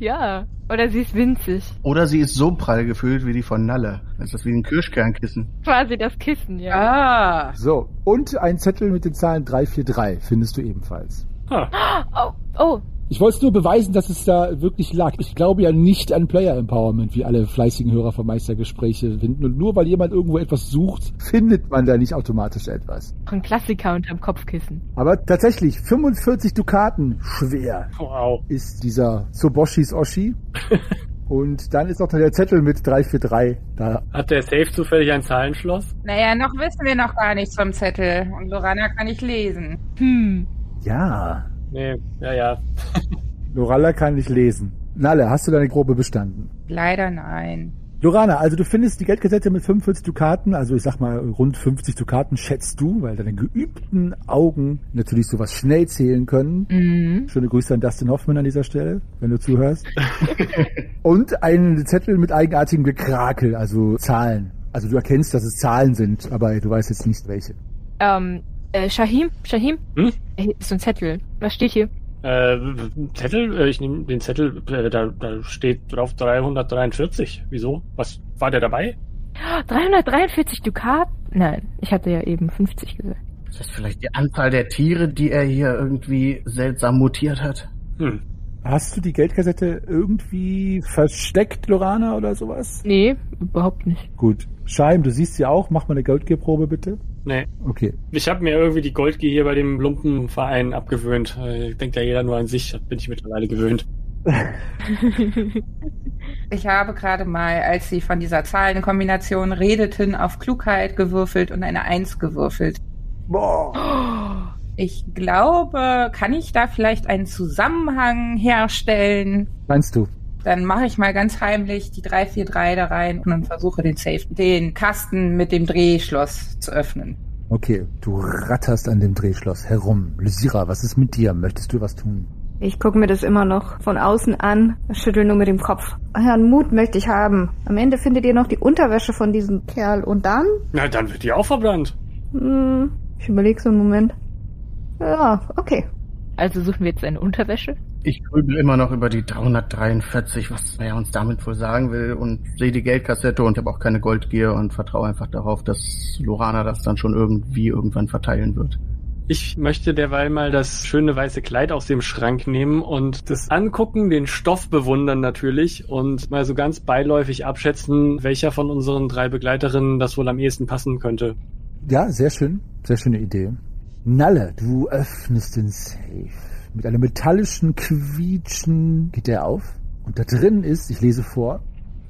Ja. Oder sie ist winzig. Oder sie ist so prall gefüllt wie die von Nalle. Das ist das wie ein Kirschkernkissen. Quasi das Kissen, ja. Ah. So, und ein Zettel mit den Zahlen 343 findest du ebenfalls. Ha. Oh, oh. Ich wollte es nur beweisen, dass es da wirklich lag. Ich glaube ja nicht an Player Empowerment, wie alle fleißigen Hörer von Meistergespräche finden. Und nur weil jemand irgendwo etwas sucht, Findet man da nicht automatisch etwas. Ein Klassiker unterm Kopfkissen. Aber tatsächlich, 45 Dukaten schwer Wow. ist dieser Tsuboshis Oshi. Und dann ist noch der Zettel mit 343 da. Hat der Safe zufällig ein Zahlenschloss? Naja, noch wissen wir noch gar nichts vom Zettel. Und Lorana kann ich lesen. Hm. Ja, Nee, ja, ja. Loralla kann nicht lesen. Nalle, hast du deine Probe bestanden? Leider nein. Lorana, also du findest die Geldkassette mit 45 Dukaten, also ich sag mal rund 50 Dukaten schätzt du, weil deine geübten Augen natürlich sowas schnell zählen können. Mhm. Schöne Grüße an Dustin Hoffman an dieser Stelle, wenn du zuhörst. Und einen Zettel mit eigenartigem Gekrakel, also Zahlen. Also du erkennst, dass es Zahlen sind, aber du weißt jetzt nicht welche. Ähm, äh, Shahim? Shahim? Hm? Äh, ist so ein Zettel. Was steht hier? Äh, Zettel? Äh, Ich nehme den Zettel, äh, da, da steht drauf 343. Wieso? Was war der dabei? 343 Dukat? Nein, ich hatte ja eben 50 gesagt. Ist das vielleicht die Anzahl der Tiere, die er hier irgendwie seltsam mutiert hat? Hm. Hast du die Geldkassette irgendwie versteckt, Lorana, oder sowas? Nee, überhaupt nicht. Gut. Scheim, du siehst sie auch. Mach mal eine Geldgeprobe, bitte. Nee. Okay. Ich habe mir irgendwie die Goldgier hier bei dem Lumpenverein abgewöhnt. Äh, Denkt ja jeder nur an sich, das bin ich mittlerweile gewöhnt. Ich habe gerade mal, als Sie von dieser Zahlenkombination redeten, auf Klugheit gewürfelt und eine Eins gewürfelt. Boah. Ich glaube, kann ich da vielleicht einen Zusammenhang herstellen? Meinst du? Dann mache ich mal ganz heimlich die 343 da rein und dann versuche den Safe, den Kasten mit dem Drehschloss zu öffnen. Okay, du ratterst an dem Drehschloss herum. Lysira, was ist mit dir? Möchtest du was tun? Ich gucke mir das immer noch von außen an, schüttel nur mit dem Kopf. Herrn Mut möchte ich haben. Am Ende findet ihr noch die Unterwäsche von diesem Kerl und dann? Na, dann wird die auch verbrannt. Hm, ich überlege so einen Moment. Ja, okay. Also suchen wir jetzt eine Unterwäsche? Ich grübel immer noch über die 343, was er uns damit wohl sagen will und sehe die Geldkassette und habe auch keine Goldgier und vertraue einfach darauf, dass Lorana das dann schon irgendwie irgendwann verteilen wird. Ich möchte derweil mal das schöne weiße Kleid aus dem Schrank nehmen und das angucken, den Stoff bewundern natürlich und mal so ganz beiläufig abschätzen, welcher von unseren drei Begleiterinnen das wohl am ehesten passen könnte. Ja, sehr schön. Sehr schöne Idee. Nalle, du öffnest den Safe. Mit einem metallischen Quietschen geht er auf. Und da drin ist, ich lese vor,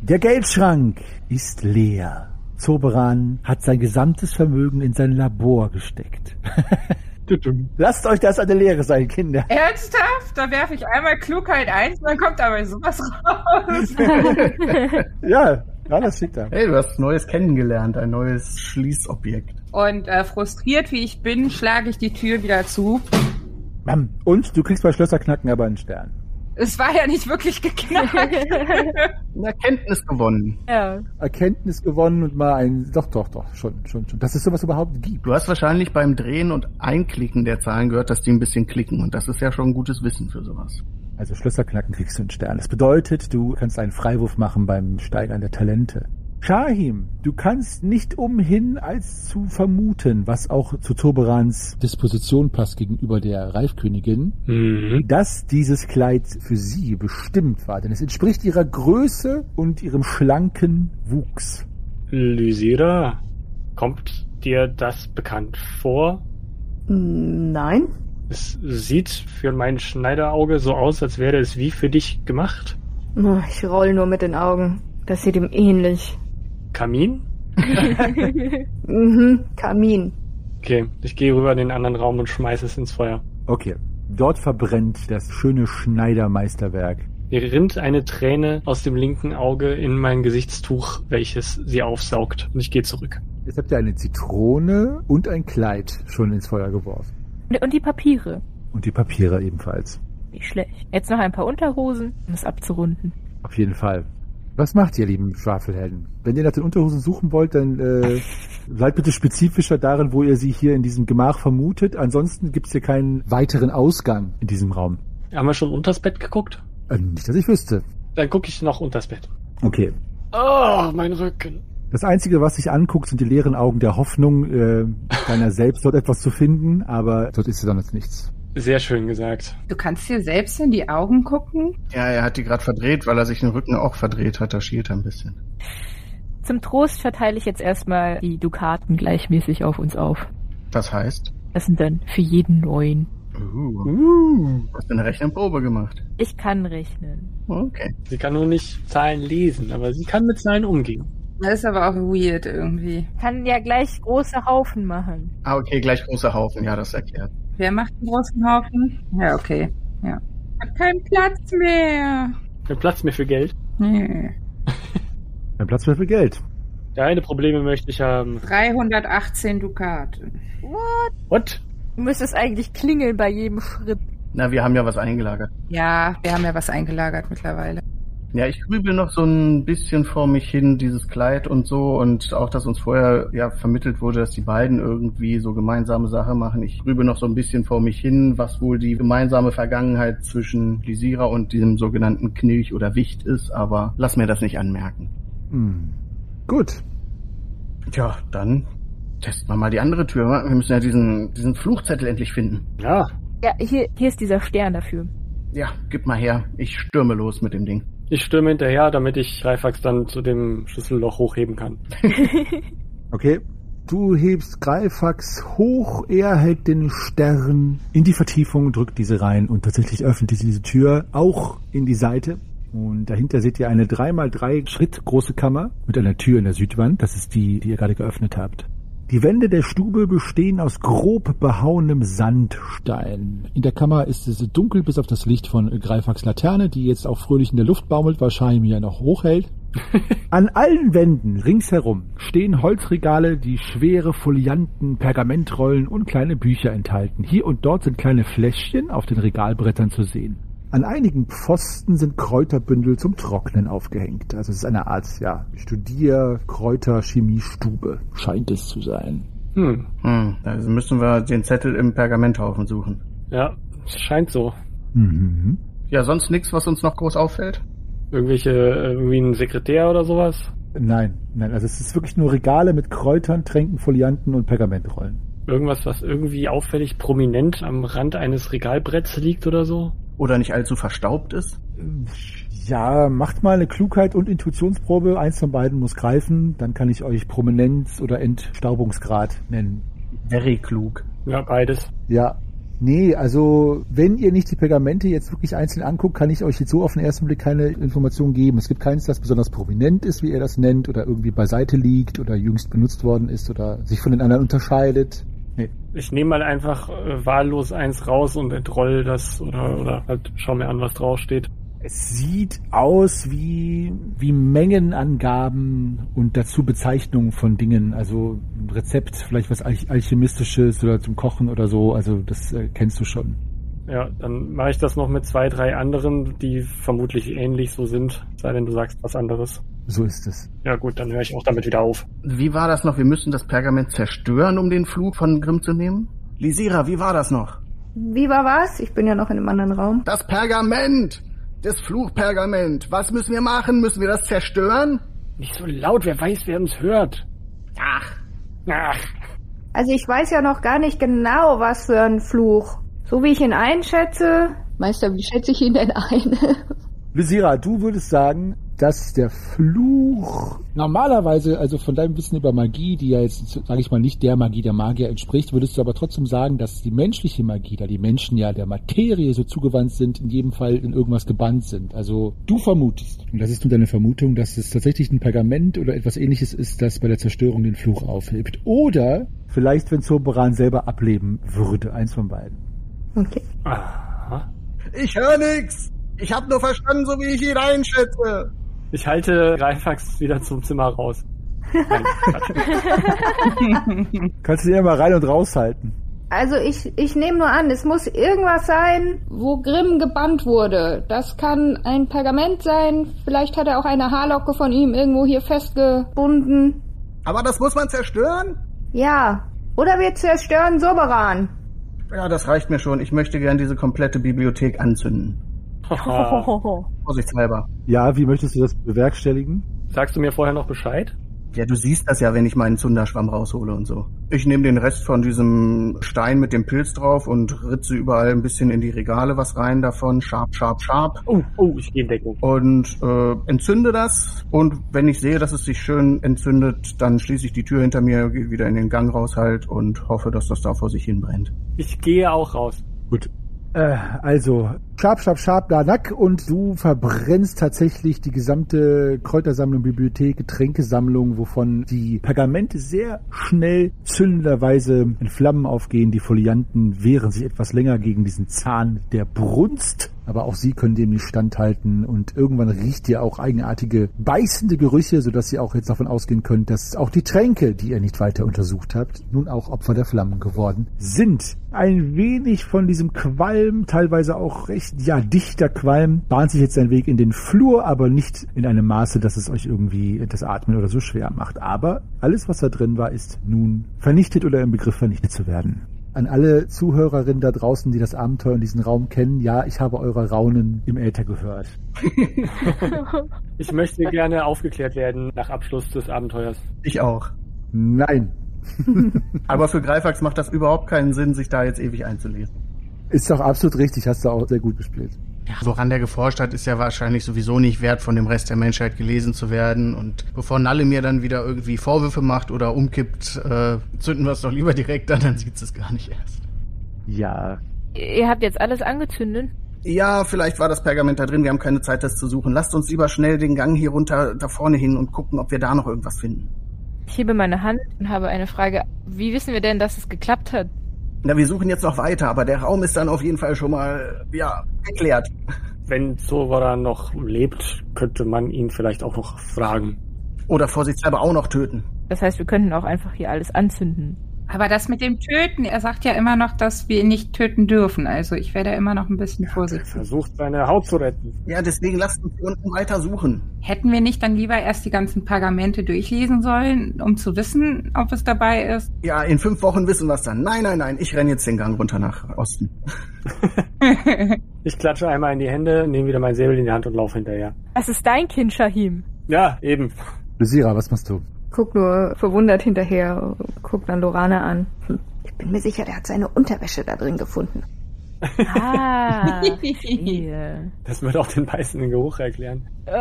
der Geldschrank ist leer. Zoberan hat sein gesamtes Vermögen in sein Labor gesteckt. Lasst euch das eine Lehre sein, Kinder. Ernsthaft? Da werfe ich einmal Klugheit eins und dann kommt aber sowas raus. Ja, ja, das steht da. Hey, du hast Neues kennengelernt, ein neues Schließobjekt. Und äh, frustriert wie ich bin, schlage ich die Tür wieder zu. Bam. Und du kriegst bei Schlösserknacken aber einen Stern. Es war ja nicht wirklich geknackt. Eine Erkenntnis gewonnen. Ja. Erkenntnis gewonnen und mal ein. Doch, doch, doch, schon, schon, schon. Dass es sowas überhaupt gibt. Du hast wahrscheinlich beim Drehen und Einklicken der Zahlen gehört, dass die ein bisschen klicken und das ist ja schon gutes Wissen für sowas. Also Schlösserknacken kriegst du einen Stern. Das bedeutet, du kannst einen Freiwurf machen beim Steigern der Talente. Shahim, du kannst nicht umhin, als zu vermuten, was auch zu Toberans Disposition passt gegenüber der Reifkönigin, Mhm. dass dieses Kleid für sie bestimmt war. Denn es entspricht ihrer Größe und ihrem schlanken Wuchs. Lysira, kommt dir das bekannt vor? Nein? Es sieht für mein Schneiderauge so aus, als wäre es wie für dich gemacht. Ich roll nur mit den Augen. Das sieht ihm ähnlich. Kamin? Mhm, Kamin. Okay, ich gehe rüber in den anderen Raum und schmeiße es ins Feuer. Okay. Dort verbrennt das schöne Schneidermeisterwerk. Mir rinnt eine Träne aus dem linken Auge in mein Gesichtstuch, welches sie aufsaugt. Und ich gehe zurück. Jetzt habt ihr eine Zitrone und ein Kleid schon ins Feuer geworfen. Und die Papiere. Und die Papiere ebenfalls. Nicht schlecht. Jetzt noch ein paar Unterhosen, um es abzurunden. Auf jeden Fall. Was macht ihr, lieben Schwafelhelden? Wenn ihr nach den Unterhosen suchen wollt, dann äh, seid bitte spezifischer darin, wo ihr sie hier in diesem Gemach vermutet. Ansonsten gibt's hier keinen weiteren Ausgang in diesem Raum. Haben wir schon unters Bett geguckt? Äh, nicht, dass ich wüsste. Dann gucke ich noch unters Bett. Okay. Oh, mein Rücken. Das Einzige, was sich anguckt, sind die leeren Augen der Hoffnung, äh, deiner selbst dort etwas zu finden, aber dort ist dann jetzt nichts. Sehr schön gesagt. Du kannst dir selbst in die Augen gucken? Ja, er hat die gerade verdreht, weil er sich den Rücken auch verdreht hat. Da schielt er ein bisschen. Zum Trost verteile ich jetzt erstmal die Dukaten gleichmäßig auf uns auf. Das heißt? Das sind dann für jeden neun. Uh, Uh. hast du eine Rechenprobe gemacht? Ich kann rechnen. Okay. Sie kann nur nicht Zahlen lesen, aber sie kann mit Zahlen umgehen. Das ist aber auch weird irgendwie. Kann ja gleich große Haufen machen. Ah, okay, gleich großer Haufen. Ja, das erklärt. Wer macht einen großen Haufen? Ja, okay. Ja. Hat keinen Platz mehr. Kein Platz mehr für Geld. Nee. Ein Platz mehr für Geld. Deine Probleme möchte ich haben. 318 Dukaten. What? Du müsstest eigentlich klingeln bei jedem Schritt. Na, wir haben ja was eingelagert. Ja, wir haben ja was eingelagert mittlerweile. Ja, ich grübel noch so ein bisschen vor mich hin, dieses Kleid und so und auch, dass uns vorher ja vermittelt wurde, dass die beiden irgendwie so gemeinsame Sache machen. Ich grübel noch so ein bisschen vor mich hin, was wohl die gemeinsame Vergangenheit zwischen Lisira und diesem sogenannten Knilch oder Wicht ist, aber lass mir das nicht anmerken. Hm. Gut. Tja, dann testen wir mal die andere Tür. Wir müssen ja diesen, diesen Fluchzettel endlich finden. Ja, Ja, hier, hier ist dieser Stern dafür. Ja, gib mal her. Ich stürme los mit dem Ding. Ich stürme hinterher, damit ich Greifax dann zu dem Schlüsselloch hochheben kann. Okay. Du hebst Greifax hoch, er hält den Stern in die Vertiefung, drückt diese rein und tatsächlich öffnet diese Tür auch in die Seite. Und dahinter seht ihr eine 3x3 Schritt große Kammer mit einer Tür in der Südwand. Das ist die, die ihr gerade geöffnet habt. Die Wände der Stube bestehen aus grob behauenem Sandstein. In der Kammer ist es dunkel bis auf das Licht von Greifax Laterne, die jetzt auch fröhlich in der Luft baumelt, weil Scheim ja noch hochhält. An allen Wänden ringsherum stehen Holzregale, die schwere Folianten, Pergamentrollen und kleine Bücher enthalten. Hier und dort sind kleine Fläschchen auf den Regalbrettern zu sehen. An einigen Pfosten sind Kräuterbündel zum Trocknen aufgehängt. Also es ist eine Art, ja, Studier-Kräuter-Chemiestube, scheint es zu sein. Hm. Hm, also müssen wir den Zettel im Pergamenthaufen suchen. Ja, es scheint so. Mhm. Ja, sonst nichts, was uns noch groß auffällt? Irgendwelche, äh, irgendwie ein Sekretär oder sowas? Nein, nein, also es ist wirklich nur Regale mit Kräutern, Tränken, Folianten und Pergamentrollen. Irgendwas, was irgendwie auffällig prominent am Rand eines Regalbretts liegt oder so? Oder nicht allzu verstaubt ist? Ja, macht mal eine Klugheit und Intuitionsprobe. Eins von beiden muss greifen. Dann kann ich euch Prominenz oder Entstaubungsgrad nennen. Very klug. Ja, beides. Ja. Nee, also wenn ihr nicht die Pergamente jetzt wirklich einzeln anguckt, kann ich euch jetzt so auf den ersten Blick keine Informationen geben. Es gibt keins, das besonders prominent ist, wie ihr das nennt, oder irgendwie beiseite liegt oder jüngst benutzt worden ist oder sich von den anderen unterscheidet. Nee. Ich nehme mal einfach äh, wahllos eins raus und entroll das oder, oder halt schau mir an, was draufsteht. Es sieht aus wie, wie Mengenangaben und dazu Bezeichnungen von Dingen. Also ein Rezept, vielleicht was Alch Alchemistisches oder zum Kochen oder so. Also das äh, kennst du schon. Ja, dann mache ich das noch mit zwei, drei anderen, die vermutlich ähnlich so sind, sei denn du sagst was anderes. So ist es. Ja gut, dann höre ich auch damit wieder auf. Wie war das noch? Wir müssen das Pergament zerstören, um den Flug von Grimm zu nehmen? Lisira, wie war das noch? Wie war was? Ich bin ja noch in einem anderen Raum. Das Pergament! Das Fluchpergament! Was müssen wir machen? Müssen wir das zerstören? Nicht so laut, wer weiß, wer uns hört. Ach, Ach, Also ich weiß ja noch gar nicht genau, was für ein Fluch. So wie ich ihn einschätze. Meister, wie schätze ich ihn denn ein? Lysira, du würdest sagen, dass der Fluch normalerweise, also von deinem Wissen über Magie, die ja jetzt, sage ich mal, nicht der Magie der Magier entspricht, würdest du aber trotzdem sagen, dass die menschliche Magie, da die Menschen ja der Materie so zugewandt sind, in jedem Fall in irgendwas gebannt sind. Also du vermutest, und das ist nur deine Vermutung, dass es tatsächlich ein Pergament oder etwas ähnliches ist, das bei der Zerstörung den Fluch aufhebt. Oder vielleicht, wenn Zoberan selber ableben würde, eins von beiden. okay. aha. ich höre nix! Ich hab nur verstanden, so wie ich ihn einschätze. Ich halte Greifax wieder zum Zimmer raus. Kannst du dir mal rein und raushalten. Also ich, ich nehme nur an, es muss irgendwas sein, wo Grimm gebannt wurde. Das kann ein Pergament sein. Vielleicht hat er auch eine Haarlocke von ihm irgendwo hier festgebunden. Aber das muss man zerstören? Ja. Oder wir zerstören Soberan. Ja, das reicht mir schon. Ich möchte gern diese komplette Bibliothek anzünden. Vorsichtshalber. Ja, wie möchtest du das bewerkstelligen? Sagst du mir vorher noch Bescheid? Ja, du siehst das ja, wenn ich meinen Zunderschwamm raushole und so. Ich nehme den Rest von diesem Stein mit dem Pilz drauf und ritze überall ein bisschen in die Regale was rein davon. Sharp, sharp, sharp. Oh, oh, ich gehe in Deckung. Und äh, entzünde das. Und wenn ich sehe, dass es sich schön entzündet, dann schließe ich die Tür hinter mir, gehe wieder in den Gang raus halt und hoffe, dass das da vor sich hin brennt. Ich gehe auch raus. Gut. Äh, also, Sharp, Sharp, Sharp, Danak und du verbrennst tatsächlich die gesamte Kräutersammlung, Bibliothek, Getränkesammlung, wovon die Pergamente sehr schnell zündenderweise in Flammen aufgehen. Die Folianten wehren sich etwas länger gegen diesen Zahn der Brunst. Aber auch sie können dem nicht standhalten und irgendwann riecht ihr auch eigenartige, beißende Gerüche, sodass ihr auch jetzt davon ausgehen könnt, dass auch die Tränke, die ihr nicht weiter untersucht habt, nun auch Opfer der Flammen geworden sind. Ein wenig von diesem Qualm, teilweise auch recht, ja, dichter Qualm, bahnt sich jetzt seinen Weg in den Flur, aber nicht in einem Maße, dass es euch irgendwie das Atmen oder so schwer macht. Aber alles, was da drin war, ist nun vernichtet oder im Begriff vernichtet zu werden an alle Zuhörerinnen da draußen, die das Abenteuer in diesem Raum kennen, ja, ich habe eure Raunen im Äther gehört. Ich möchte gerne aufgeklärt werden nach Abschluss des Abenteuers. Ich auch. Nein. Aber für Greifax macht das überhaupt keinen Sinn, sich da jetzt ewig einzulesen. Ist doch absolut richtig, hast du auch sehr gut gespielt. Ja, woran der geforscht hat, ist ja wahrscheinlich sowieso nicht wert, von dem Rest der Menschheit gelesen zu werden. Und bevor Nalle mir dann wieder irgendwie Vorwürfe macht oder umkippt, äh, zünden wir es doch lieber direkt an, dann sieht es gar nicht erst. Ja. Ihr habt jetzt alles angezündet? Ja, vielleicht war das Pergament da drin, wir haben keine Zeit, das zu suchen. Lasst uns lieber schnell den Gang hier runter da vorne hin und gucken, ob wir da noch irgendwas finden. Ich hebe meine Hand und habe eine Frage. Wie wissen wir denn, dass es geklappt hat? Na, wir suchen jetzt noch weiter, aber der Raum ist dann auf jeden Fall schon mal, ja, geklärt. Wenn Zovara noch lebt, könnte man ihn vielleicht auch noch fragen. Oder vorsichtshalber auch noch töten. Das heißt, wir könnten auch einfach hier alles anzünden. Aber das mit dem Töten, er sagt ja immer noch, dass wir ihn nicht töten dürfen. Also ich werde immer noch ein bisschen vorsichtig. Versucht seine Haut zu retten. Ja, deswegen lasst uns hier unten weiter suchen. Hätten wir nicht dann lieber erst die ganzen Pergamente durchlesen sollen, um zu wissen, ob es dabei ist? Ja, in fünf Wochen wissen wir es dann. Nein, nein, nein, ich renne jetzt den Gang runter nach Osten. Ich klatsche einmal in die Hände, nehme wieder mein Säbel in die Hand und laufe hinterher. Das ist dein Kind, Shahim. Ja, eben. Lysira, was machst du? Guck nur verwundert hinterher, guck dann Lorana an. Hm. Ich bin mir sicher, der hat seine Unterwäsche da drin gefunden. Ah. Das würde auch den beißenden Geruch erklären. Oh.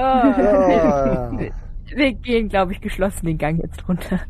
Wir gehen, glaube ich, geschlossen den Gang jetzt runter.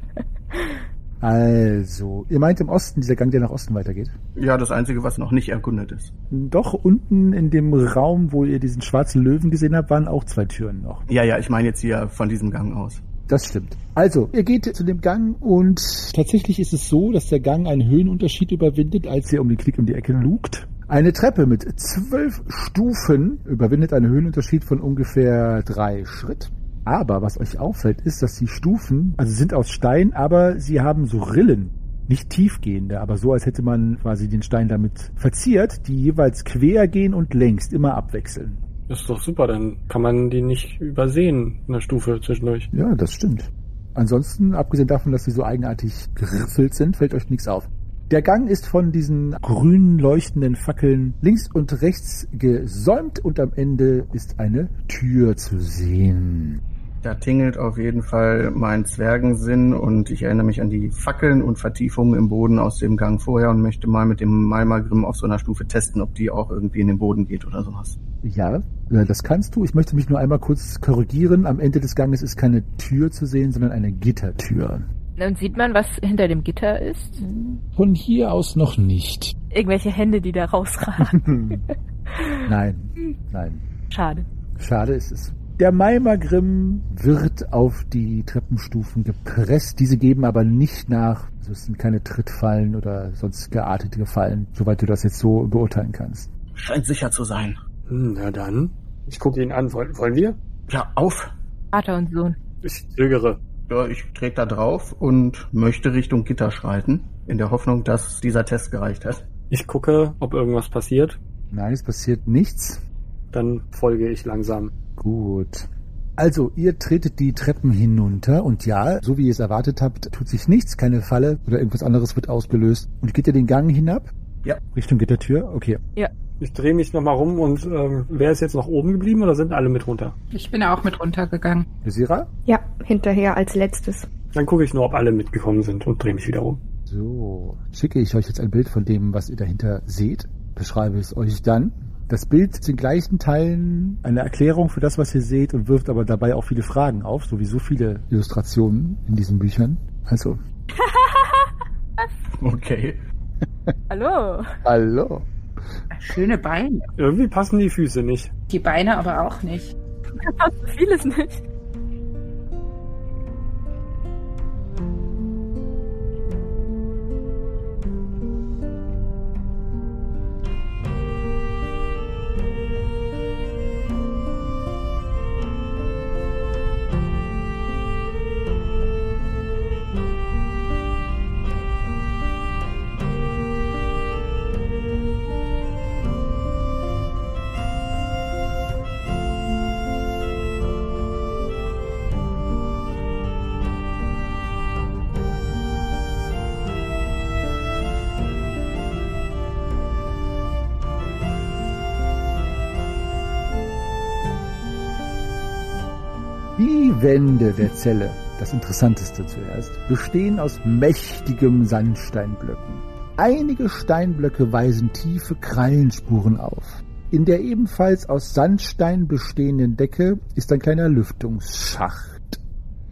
Also, ihr meint im Osten, dieser Gang, der nach Osten weitergeht? Ja, das Einzige, was noch nicht erkundet ist. Doch, unten in dem Raum, wo ihr diesen schwarzen Löwen gesehen habt, waren auch zwei Türen noch. Ja, ja, ich meine jetzt hier von diesem Gang aus. Das stimmt. Also, ihr geht zu dem Gang und tatsächlich ist es so, dass der Gang einen Höhenunterschied überwindet, als ihr um den Klick um die Ecke lugt. Eine Treppe mit zwölf Stufen überwindet einen Höhenunterschied von ungefähr drei Schritt. Aber was euch auffällt, ist, dass die Stufen, also sind aus Stein, aber sie haben so Rillen. Nicht tiefgehende, aber so, als hätte man quasi den Stein damit verziert, die jeweils quer gehen und längst immer abwechseln. Das ist doch super, dann kann man die nicht übersehen, eine Stufe zwischendurch. Ja, das stimmt. Ansonsten, abgesehen davon, dass sie so eigenartig geriffelt sind, fällt euch nichts auf. Der Gang ist von diesen grün leuchtenden Fackeln links und rechts gesäumt und am Ende ist eine Tür zu sehen. Da tingelt auf jeden Fall mein Zwergensinn und ich erinnere mich an die Fackeln und Vertiefungen im Boden aus dem Gang vorher und möchte mal mit dem Malmagrim auf so einer Stufe testen, ob die auch irgendwie in den Boden geht oder sowas. Ja, äh, das kannst du. Ich möchte mich nur einmal kurz korrigieren. Am Ende des Ganges ist keine Tür zu sehen, sondern eine Gittertür. Und sieht man, was hinter dem Gitter ist? Von hier aus noch nicht. Irgendwelche Hände, die da rausragen. Nein, nein. Schade. Schade ist es. Der Maimagrim wird auf die Treppenstufen gepresst. Diese geben aber nicht nach. Also es sind keine Trittfallen oder sonst geartete Fallen, soweit du das jetzt so beurteilen kannst. Scheint sicher zu sein. Hm, na dann. Ich gucke ihn an. Wollen, wollen wir? Ja, auf. Vater und Sohn. Ich zögere. Ja, ich trete da drauf und möchte Richtung Gitter schreiten, in der Hoffnung, dass dieser Test gereicht hat. Ich gucke, ob irgendwas passiert. Nein, es passiert nichts. Dann folge ich langsam. Gut. Also, ihr tretet die Treppen hinunter und ja, so wie ihr es erwartet habt, tut sich nichts, keine Falle oder irgendwas anderes wird ausgelöst. Und geht ihr den Gang hinab? Ja. Richtung Gittertür? Okay. Ich drehe mich nochmal rum und ähm, wer ist jetzt noch oben geblieben oder sind alle mit runter? Ich bin auch mit runtergegangen. Sira? Ja, hinterher als letztes. Dann gucke ich nur, ob alle mitgekommen sind und drehe mich wieder um. So, schicke ich euch jetzt ein Bild von dem, was ihr dahinter seht. Beschreibe es euch dann. Das Bild ist in gleichen Teilen eine Erklärung für das, was ihr seht und wirft aber dabei auch viele Fragen auf, so wie so viele Illustrationen in diesen Büchern. Also, Okay. Hallo. hallo. Schöne Beine. Irgendwie passen die Füße nicht. Die Beine aber auch nicht. Da passt vieles nicht. Wände der Zelle, das Interessanteste zuerst, bestehen aus mächtigem Sandsteinblöcken. Einige Steinblöcke weisen tiefe Krallenspuren auf. In der ebenfalls aus Sandstein bestehenden Decke ist ein kleiner Lüftungsschacht.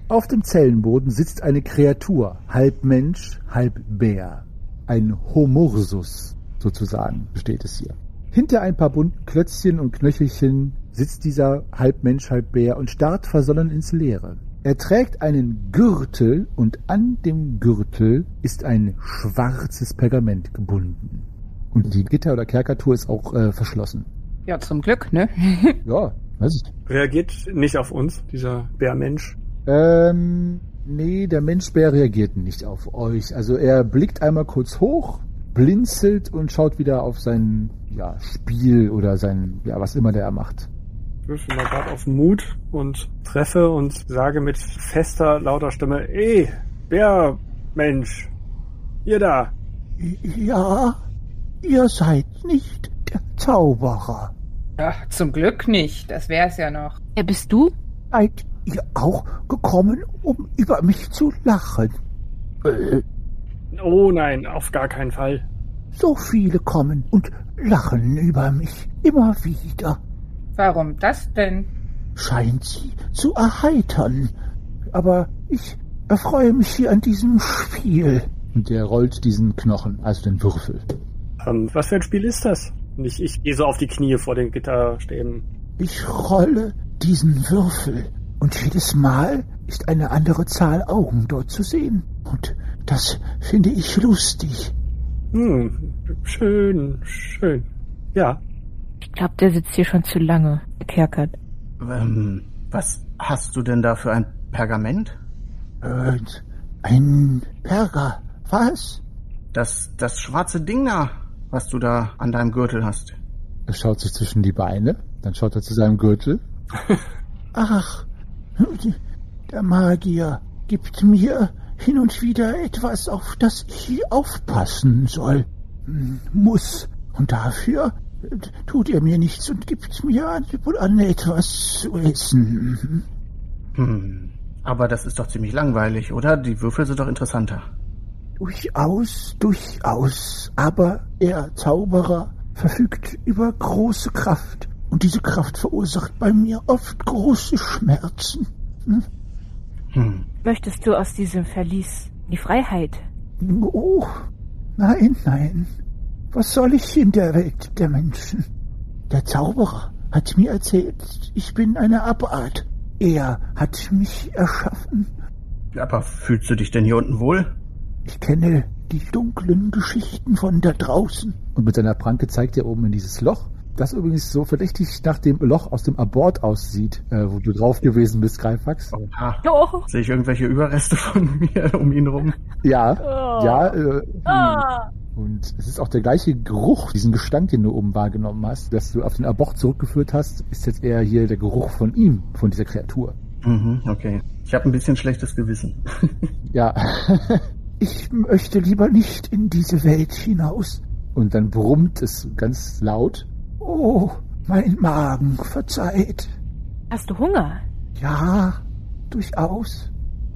Auf dem Zellenboden sitzt eine Kreatur, halb Mensch, halb Bär. Ein Homursus, sozusagen, steht es hier. Hinter ein paar bunten Klötzchen und Knöchelchen sitzt dieser halb Mensch, halb Bär und starrt versonnen ins Leere. Er trägt einen Gürtel und an dem Gürtel ist ein schwarzes Pergament gebunden. Und die Gitter- oder Kerkertour ist auch äh, verschlossen. Ja, zum Glück, ne? Ja, weiß ich. Reagiert nicht auf uns, dieser Bärmensch. Ähm, nee, der Menschbär reagiert nicht auf euch. Also er blickt einmal kurz hoch, blinzelt und schaut wieder auf sein ja, Spiel oder sein, ja, was immer der er macht. Ich würfel mal gerade auf Mut und treffe und sage mit fester, lauter Stimme, ey, Bärmensch, ihr da. Ja, ihr seid nicht der Zauberer. Ach, zum Glück nicht. Das wär's ja noch. Wer bist du? Seid ihr auch gekommen, um über mich zu lachen? Äh, Oh nein, auf gar keinen Fall. so viele kommen und lachen über mich. Immer wieder. Warum das denn? Scheint sie zu erheitern. Aber ich erfreue mich hier an diesem Spiel. Und der rollt diesen Knochen, also den Würfel. Ähm, was für ein Spiel ist das? Und ich, ich gehe so auf die Knie vor den Gitterstäben. Ich rolle diesen Würfel und jedes Mal ist eine andere Zahl Augen dort zu sehen. Und das finde ich lustig. Hm, schön, schön. Ja, Ich glaube, der sitzt hier schon zu lange, Kerkert. Ähm, was hast du denn da für ein Pergament? Und ein Perger. Was? Das, das schwarze Ding da, was du da an deinem Gürtel hast. Er schaut sich zwischen die Beine, dann schaut er zu seinem Gürtel. Ach, der Magier gibt mir hin und wieder etwas, auf das ich aufpassen soll. Muss. Und dafür tut er mir nichts und gibt mir an, an etwas zu essen. Hm. Aber das ist doch ziemlich langweilig, oder? Die Würfel sind doch interessanter. Durchaus, durchaus. Aber er, Zauberer, verfügt über große Kraft. Und diese Kraft verursacht bei mir oft große Schmerzen. Hm? Hm. Möchtest du aus diesem Verlies die Freiheit? Oh, nein, nein. Was soll ich in der Welt der Menschen? Der Zauberer hat mir erzählt, ich bin eine Abart. Er hat mich erschaffen. Aber fühlst du dich denn hier unten wohl? Ich kenne die dunklen Geschichten von da draußen. Und mit seiner Pranke zeigt er oben in dieses Loch, das übrigens so verdächtig nach dem Loch aus dem Abort aussieht, äh, wo du drauf gewesen bist, Greifax. Oha. Oh, Sehe ich irgendwelche Überreste von mir um ihn rum? Ja, Oh. ja, äh, ah. Und es ist auch der gleiche Geruch, diesen Gestank, den du oben wahrgenommen hast, dass du auf den Abort zurückgeführt hast, ist jetzt eher hier der Geruch von ihm, von dieser Kreatur. Mhm, okay. Ich habe ein bisschen schlechtes Gewissen. Ja. Ich möchte lieber nicht in diese Welt hinaus. Und dann brummt es ganz laut. Oh, mein Magen verzeiht. Hast du Hunger? Ja, durchaus.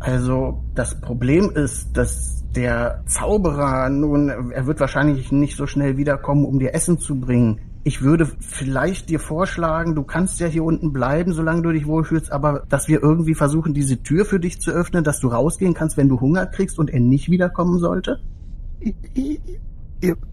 Also, das Problem ist, dass der Zauberer nun, er wird wahrscheinlich nicht so schnell wiederkommen, um dir Essen zu bringen. Ich würde vielleicht dir vorschlagen, du kannst ja hier unten bleiben, solange du dich wohlfühlst, aber dass wir irgendwie versuchen, diese Tür für dich zu öffnen, dass du rausgehen kannst, wenn du Hunger kriegst und er nicht wiederkommen sollte? Ich, ich,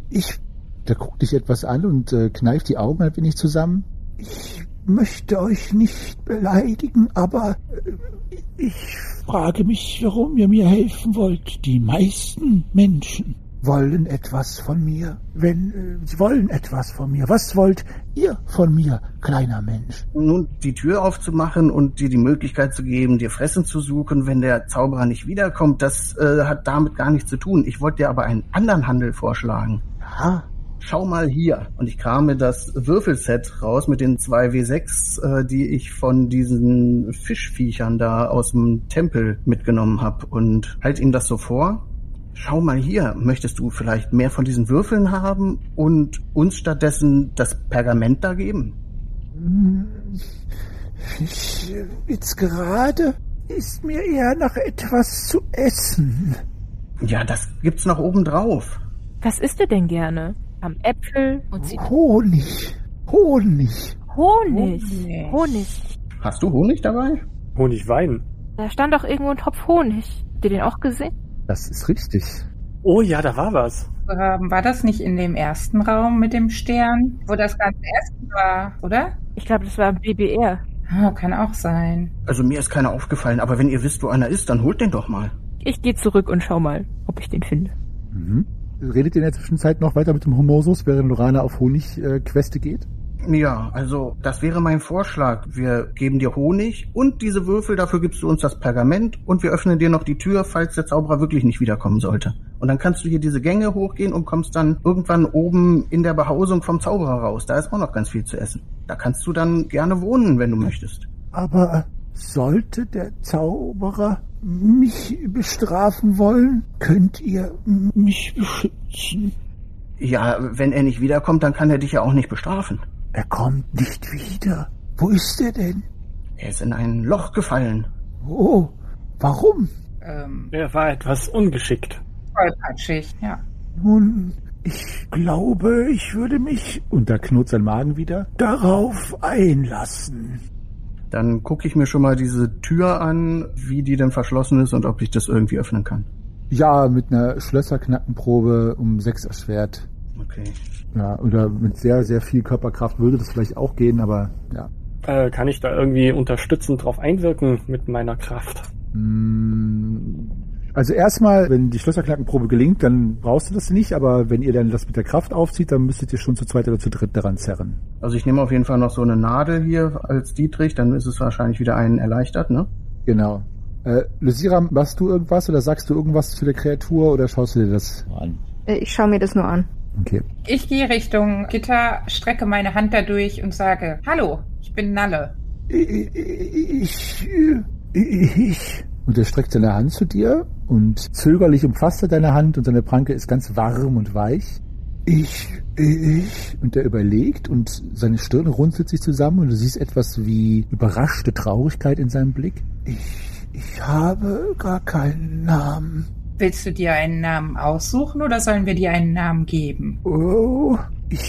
ich, Der guckt dich etwas an und äh, kneift die Augen ein wenig zusammen. ich möchte euch nicht beleidigen, aber äh, ich frage mich, warum ihr mir helfen wollt. Die meisten Menschen wollen etwas von mir. Wenn äh, sie wollen etwas von mir, was wollt ihr von mir, kleiner Mensch? Nun, die Tür aufzumachen und dir die Möglichkeit zu geben, dir Fressen zu suchen, wenn der Zauberer nicht wiederkommt, das äh, hat damit gar nichts zu tun. Ich wollte dir aber einen anderen Handel vorschlagen. Ja, Schau mal hier. Und ich krame das Würfelset raus mit den zwei W6, äh, die ich von diesen Fischviechern da aus dem Tempel mitgenommen habe. Und halt ihm das so vor. Schau mal hier. Möchtest du vielleicht mehr von diesen Würfeln haben und uns stattdessen das Pergament da geben? hm, ich, jetzt gerade ist mir eher nach etwas zu essen. Ja, das gibt's noch oben drauf. Was isst du denn gerne? Haben Äpfel und Zitronen. Honig, Honig. Honig. Honig. Honig. Hast du Honig dabei? Honigwein. Da stand doch irgendwo ein Topf Honig. Habt ihr den auch gesehen? Das ist richtig. Oh ja, da war was. Ähm, war das nicht in dem ersten Raum mit dem Stern, wo das ganze Essen war, oder? Ich glaube, das war ein BBR. Oh, kann auch sein. Also mir ist keiner aufgefallen, aber wenn ihr wisst, wo einer ist, dann holt den doch mal. Ich gehe zurück und schau mal, ob ich den finde. Mhm. Redet ihr in der Zwischenzeit noch weiter mit dem Homosus, während Lorana auf Honigqueste äh, geht? Ja, also das wäre mein Vorschlag. Wir geben dir Honig und diese Würfel, dafür gibst du uns das Pergament und wir öffnen dir noch die Tür, falls der Zauberer wirklich nicht wiederkommen sollte. Und dann kannst du hier diese Gänge hochgehen und kommst dann irgendwann oben in der Behausung vom Zauberer raus. Da ist auch noch ganz viel zu essen. Da kannst du dann gerne wohnen, wenn du möchtest. Aber sollte der Zauberer mich bestrafen wollen, könnt ihr mich beschützen. Ja, wenn er nicht wiederkommt, dann kann er dich ja auch nicht bestrafen. Er kommt nicht wieder. Wo ist er denn? Er ist in ein Loch gefallen. Oh, warum? Ähm, Er war etwas ungeschickt. tollpatschig, ja. Nun, ich glaube, ich würde mich, und da knurrt sein Magen wieder, darauf einlassen. Dann gucke ich mir schon mal diese Tür an, wie die denn verschlossen ist und ob ich das irgendwie öffnen kann. Ja, mit einer Schlösserknackenprobe um sechs erschwert. Okay. Ja, oder mit sehr, sehr viel Körperkraft würde das vielleicht auch gehen, aber ja. Äh, kann ich da irgendwie unterstützend drauf einwirken mit meiner Kraft? Mm, Also erstmal, wenn die Schlösserknackenprobe gelingt, dann brauchst du das nicht, aber wenn ihr dann das mit der Kraft aufzieht, dann müsstet ihr schon zu zweit oder zu dritt daran zerren. Also ich nehme auf jeden Fall noch so eine Nadel hier als Dietrich, dann ist es wahrscheinlich wieder einen erleichtert, ne? Genau. Äh, Lysira, machst du irgendwas oder sagst du irgendwas zu der Kreatur oder schaust du dir das an? Äh, Ich schaue mir das nur an. Okay. Ich gehe Richtung Gitter, strecke meine Hand dadurch und sage, Hallo, ich bin Nalle. Ich, ich, Und er streckt seine Hand zu dir und zögerlich umfasst er deine Hand und seine Pranke ist ganz warm und weich. ich, ich, Und er überlegt und seine Stirn runzelt sich zusammen und du siehst etwas wie überraschte Traurigkeit in seinem Blick. ich, ich habe gar keinen Namen. Willst du dir einen Namen aussuchen oder sollen wir dir einen Namen geben? Oh, ich,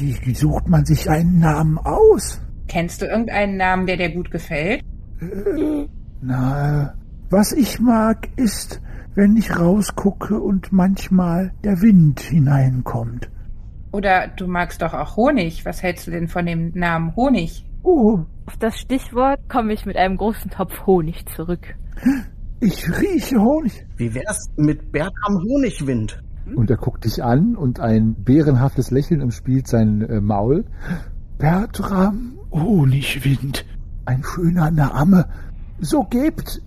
wie, wie sucht man sich einen Namen aus? Kennst du irgendeinen Namen, der dir gut gefällt? Äh, Na, was ich mag, ist, wenn ich rausgucke und manchmal der Wind hineinkommt. Oder du magst doch auch Honig. Was hältst du denn von dem Namen Honig? Oh, Auf das Stichwort komme ich mit einem großen Topf Honig zurück. ich rieche Honig. Wie wär's mit Bertram Honigwind? Und er guckt dich an und ein bärenhaftes Lächeln umspielt sein äh, Maul. Bertram Honigwind. Ein schöner Name. So gebt,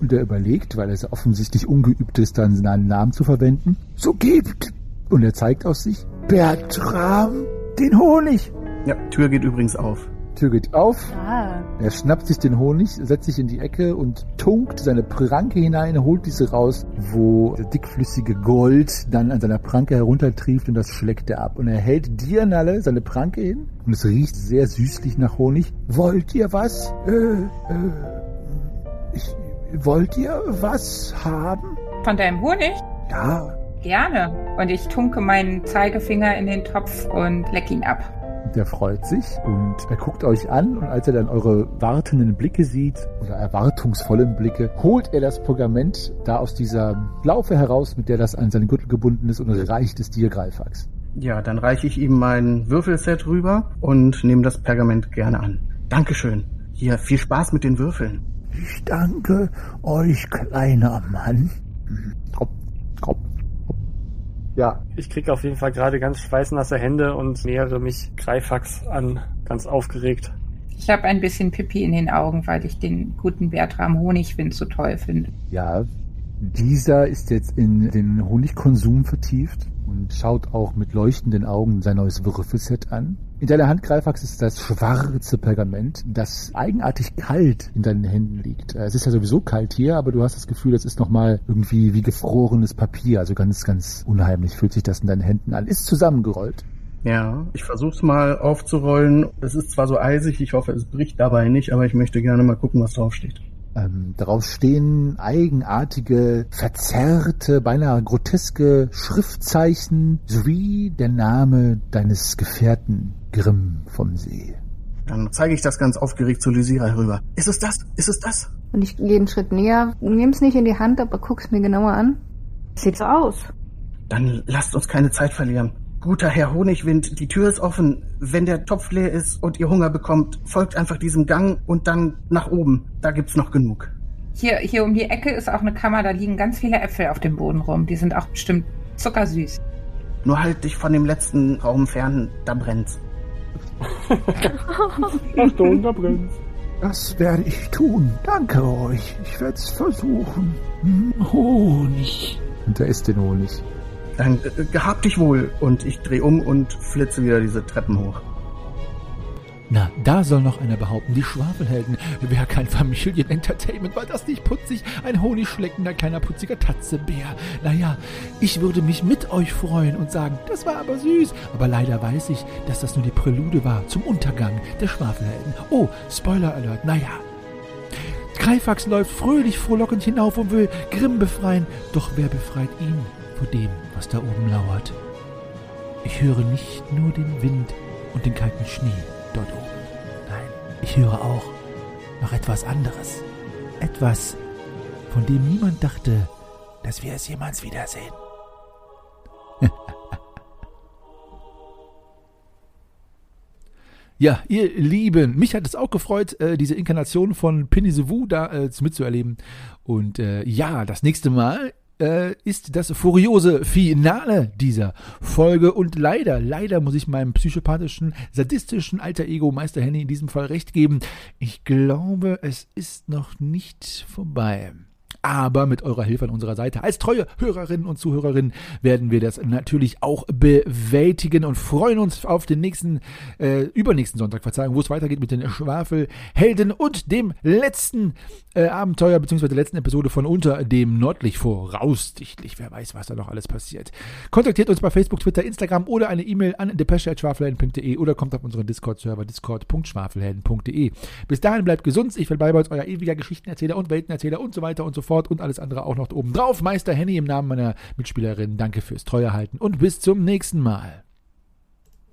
Und er überlegt, weil er so offensichtlich ungeübt ist, dann seinen Namen zu verwenden. so gebt Und er zeigt auf sich. Bertram den Honig. Ja, Tür geht übrigens auf. Tür geht auf. Ah. Er schnappt sich den Honig, setzt sich in die Ecke und tunkt seine Pranke hinein, holt diese raus, wo dickflüssige Gold dann an seiner Pranke heruntertrieft und das schlägt er ab. Und er hält dir, Nalle, seine Pranke hin und es riecht sehr süßlich nach Honig. Wollt ihr was? Äh, äh, ich, wollt ihr was haben? Von deinem Honig? Ja, Gerne. Und ich tunke meinen Zeigefinger in den Topf und leck ihn ab. Der freut sich und er guckt euch an und als er dann eure wartenden Blicke sieht oder erwartungsvollen Blicke, holt er das Pergament da aus dieser Laufe heraus, mit der das an seinen Gürtel gebunden ist und reicht es dir, Greifax. Ja, dann reiche ich ihm mein Würfelset rüber und nehme das Pergament gerne an. Dankeschön. Hier, viel Spaß mit den Würfeln. Ich danke euch, kleiner Mann. Hopp, hopp, hopp. Ja, Ich krieg auf jeden Fall gerade ganz schweißnasse Hände und nähere mich Greifax an, ganz aufgeregt. Ich habe ein bisschen Pipi in den Augen, weil ich den guten Bertram Honigwind so toll finde. ja. Dieser ist jetzt in den Honigkonsum vertieft und schaut auch mit leuchtenden Augen sein neues Würfelset an. In deiner Hand, Greifax, ist das schwarze Pergament, das eigenartig kalt in deinen Händen liegt. Äh, Es ist ja sowieso kalt hier, aber du hast das Gefühl, das ist nochmal irgendwie wie gefrorenes Papier. Also ganz, ganz unheimlich fühlt sich das in deinen Händen an. Ist zusammengerollt. Ja, ich versuch's mal aufzurollen. Es ist zwar so eisig, ich hoffe, es bricht dabei nicht, aber ich möchte gerne mal gucken, was draufsteht. Ähm, darauf stehen eigenartige, verzerrte, beinahe groteske Schriftzeichen sowie der Name deines Gefährten Grimm vom See. Dann zeige ich das ganz aufgeregt zu Lysira herüber. Ist es das? Ist es das? Und ich gehe einen Schritt näher, nehm's nicht in die Hand, aber guck's mir genauer an. Sieht so aus. Dann lasst uns keine Zeit verlieren. Guter Herr Honigwind, die Tür ist offen. Wenn der Topf leer ist und ihr Hunger bekommt, folgt einfach diesem Gang und dann nach oben. Da gibt's noch genug. Hier, hier um die Ecke ist auch eine Kammer, da liegen ganz viele Äpfel auf dem Boden rum. Die sind auch bestimmt zuckersüß. Nur halt dich von dem letzten Raum fern, da brennt's. Achtung, da brennt's. Das werde ich tun. Danke euch. Ich werde es versuchen. Honig. Und da ist den Honig. Dann äh, gehabt dich wohl. Und ich drehe um und flitze wieder diese Treppen hoch. Na, da soll noch einer behaupten, die Schwafelhelden wäre kein Familienentertainment, war das nicht putzig? Ein honigschleckender kleiner putziger Tatzebär. Naja, ich würde mich mit euch freuen und sagen, das war aber süß. Aber leider weiß ich, dass das nur die Prälude war zum Untergang der Schwafelhelden. Oh, Spoiler Alert, naja. Greifax läuft fröhlich frohlockend hinauf und will Grimm befreien. Doch wer befreit ihn vor dem, was da oben lauert? Ich höre nicht nur den Wind und den kalten Schnee dort oben. Nein, ich höre auch noch etwas anderes. Etwas, von dem niemand dachte, dass wir es jemals wiedersehen. Ja, ihr Lieben, mich hat es auch gefreut, äh, diese Inkarnation von Woo da äh, mitzuerleben. Und äh, ja, das nächste Mal äh, ist das furiose Finale dieser Folge. Und leider, leider muss ich meinem psychopathischen, sadistischen alter Ego Meister Henny in diesem Fall recht geben. Ich glaube, es ist noch nicht vorbei. Aber mit eurer Hilfe an unserer Seite als treue Hörerinnen und Zuhörerinnen werden wir das natürlich auch bewältigen und freuen uns auf den nächsten, äh, übernächsten Sonntag, Verzeihung, wo es weitergeht mit den Schwafelhelden und dem letzten äh, Abenteuer bzw. der letzten Episode von Unter dem Nordlicht voraussichtlich. Wer weiß, was da noch alles passiert. Kontaktiert uns bei Facebook, Twitter, Instagram oder eine E-Mail an depesche.schwafelhelden.de oder kommt auf unseren Discord-Server discord.schwafelhelden.de. Bis dahin bleibt gesund. Ich bin Bayreuth, euer ewiger Geschichtenerzähler und Weltenerzähler und so weiter und so fort und alles andere auch noch oben drauf. Meister Henny im Namen meiner Mitspielerin, danke fürs Treuerhalten und bis zum nächsten Mal.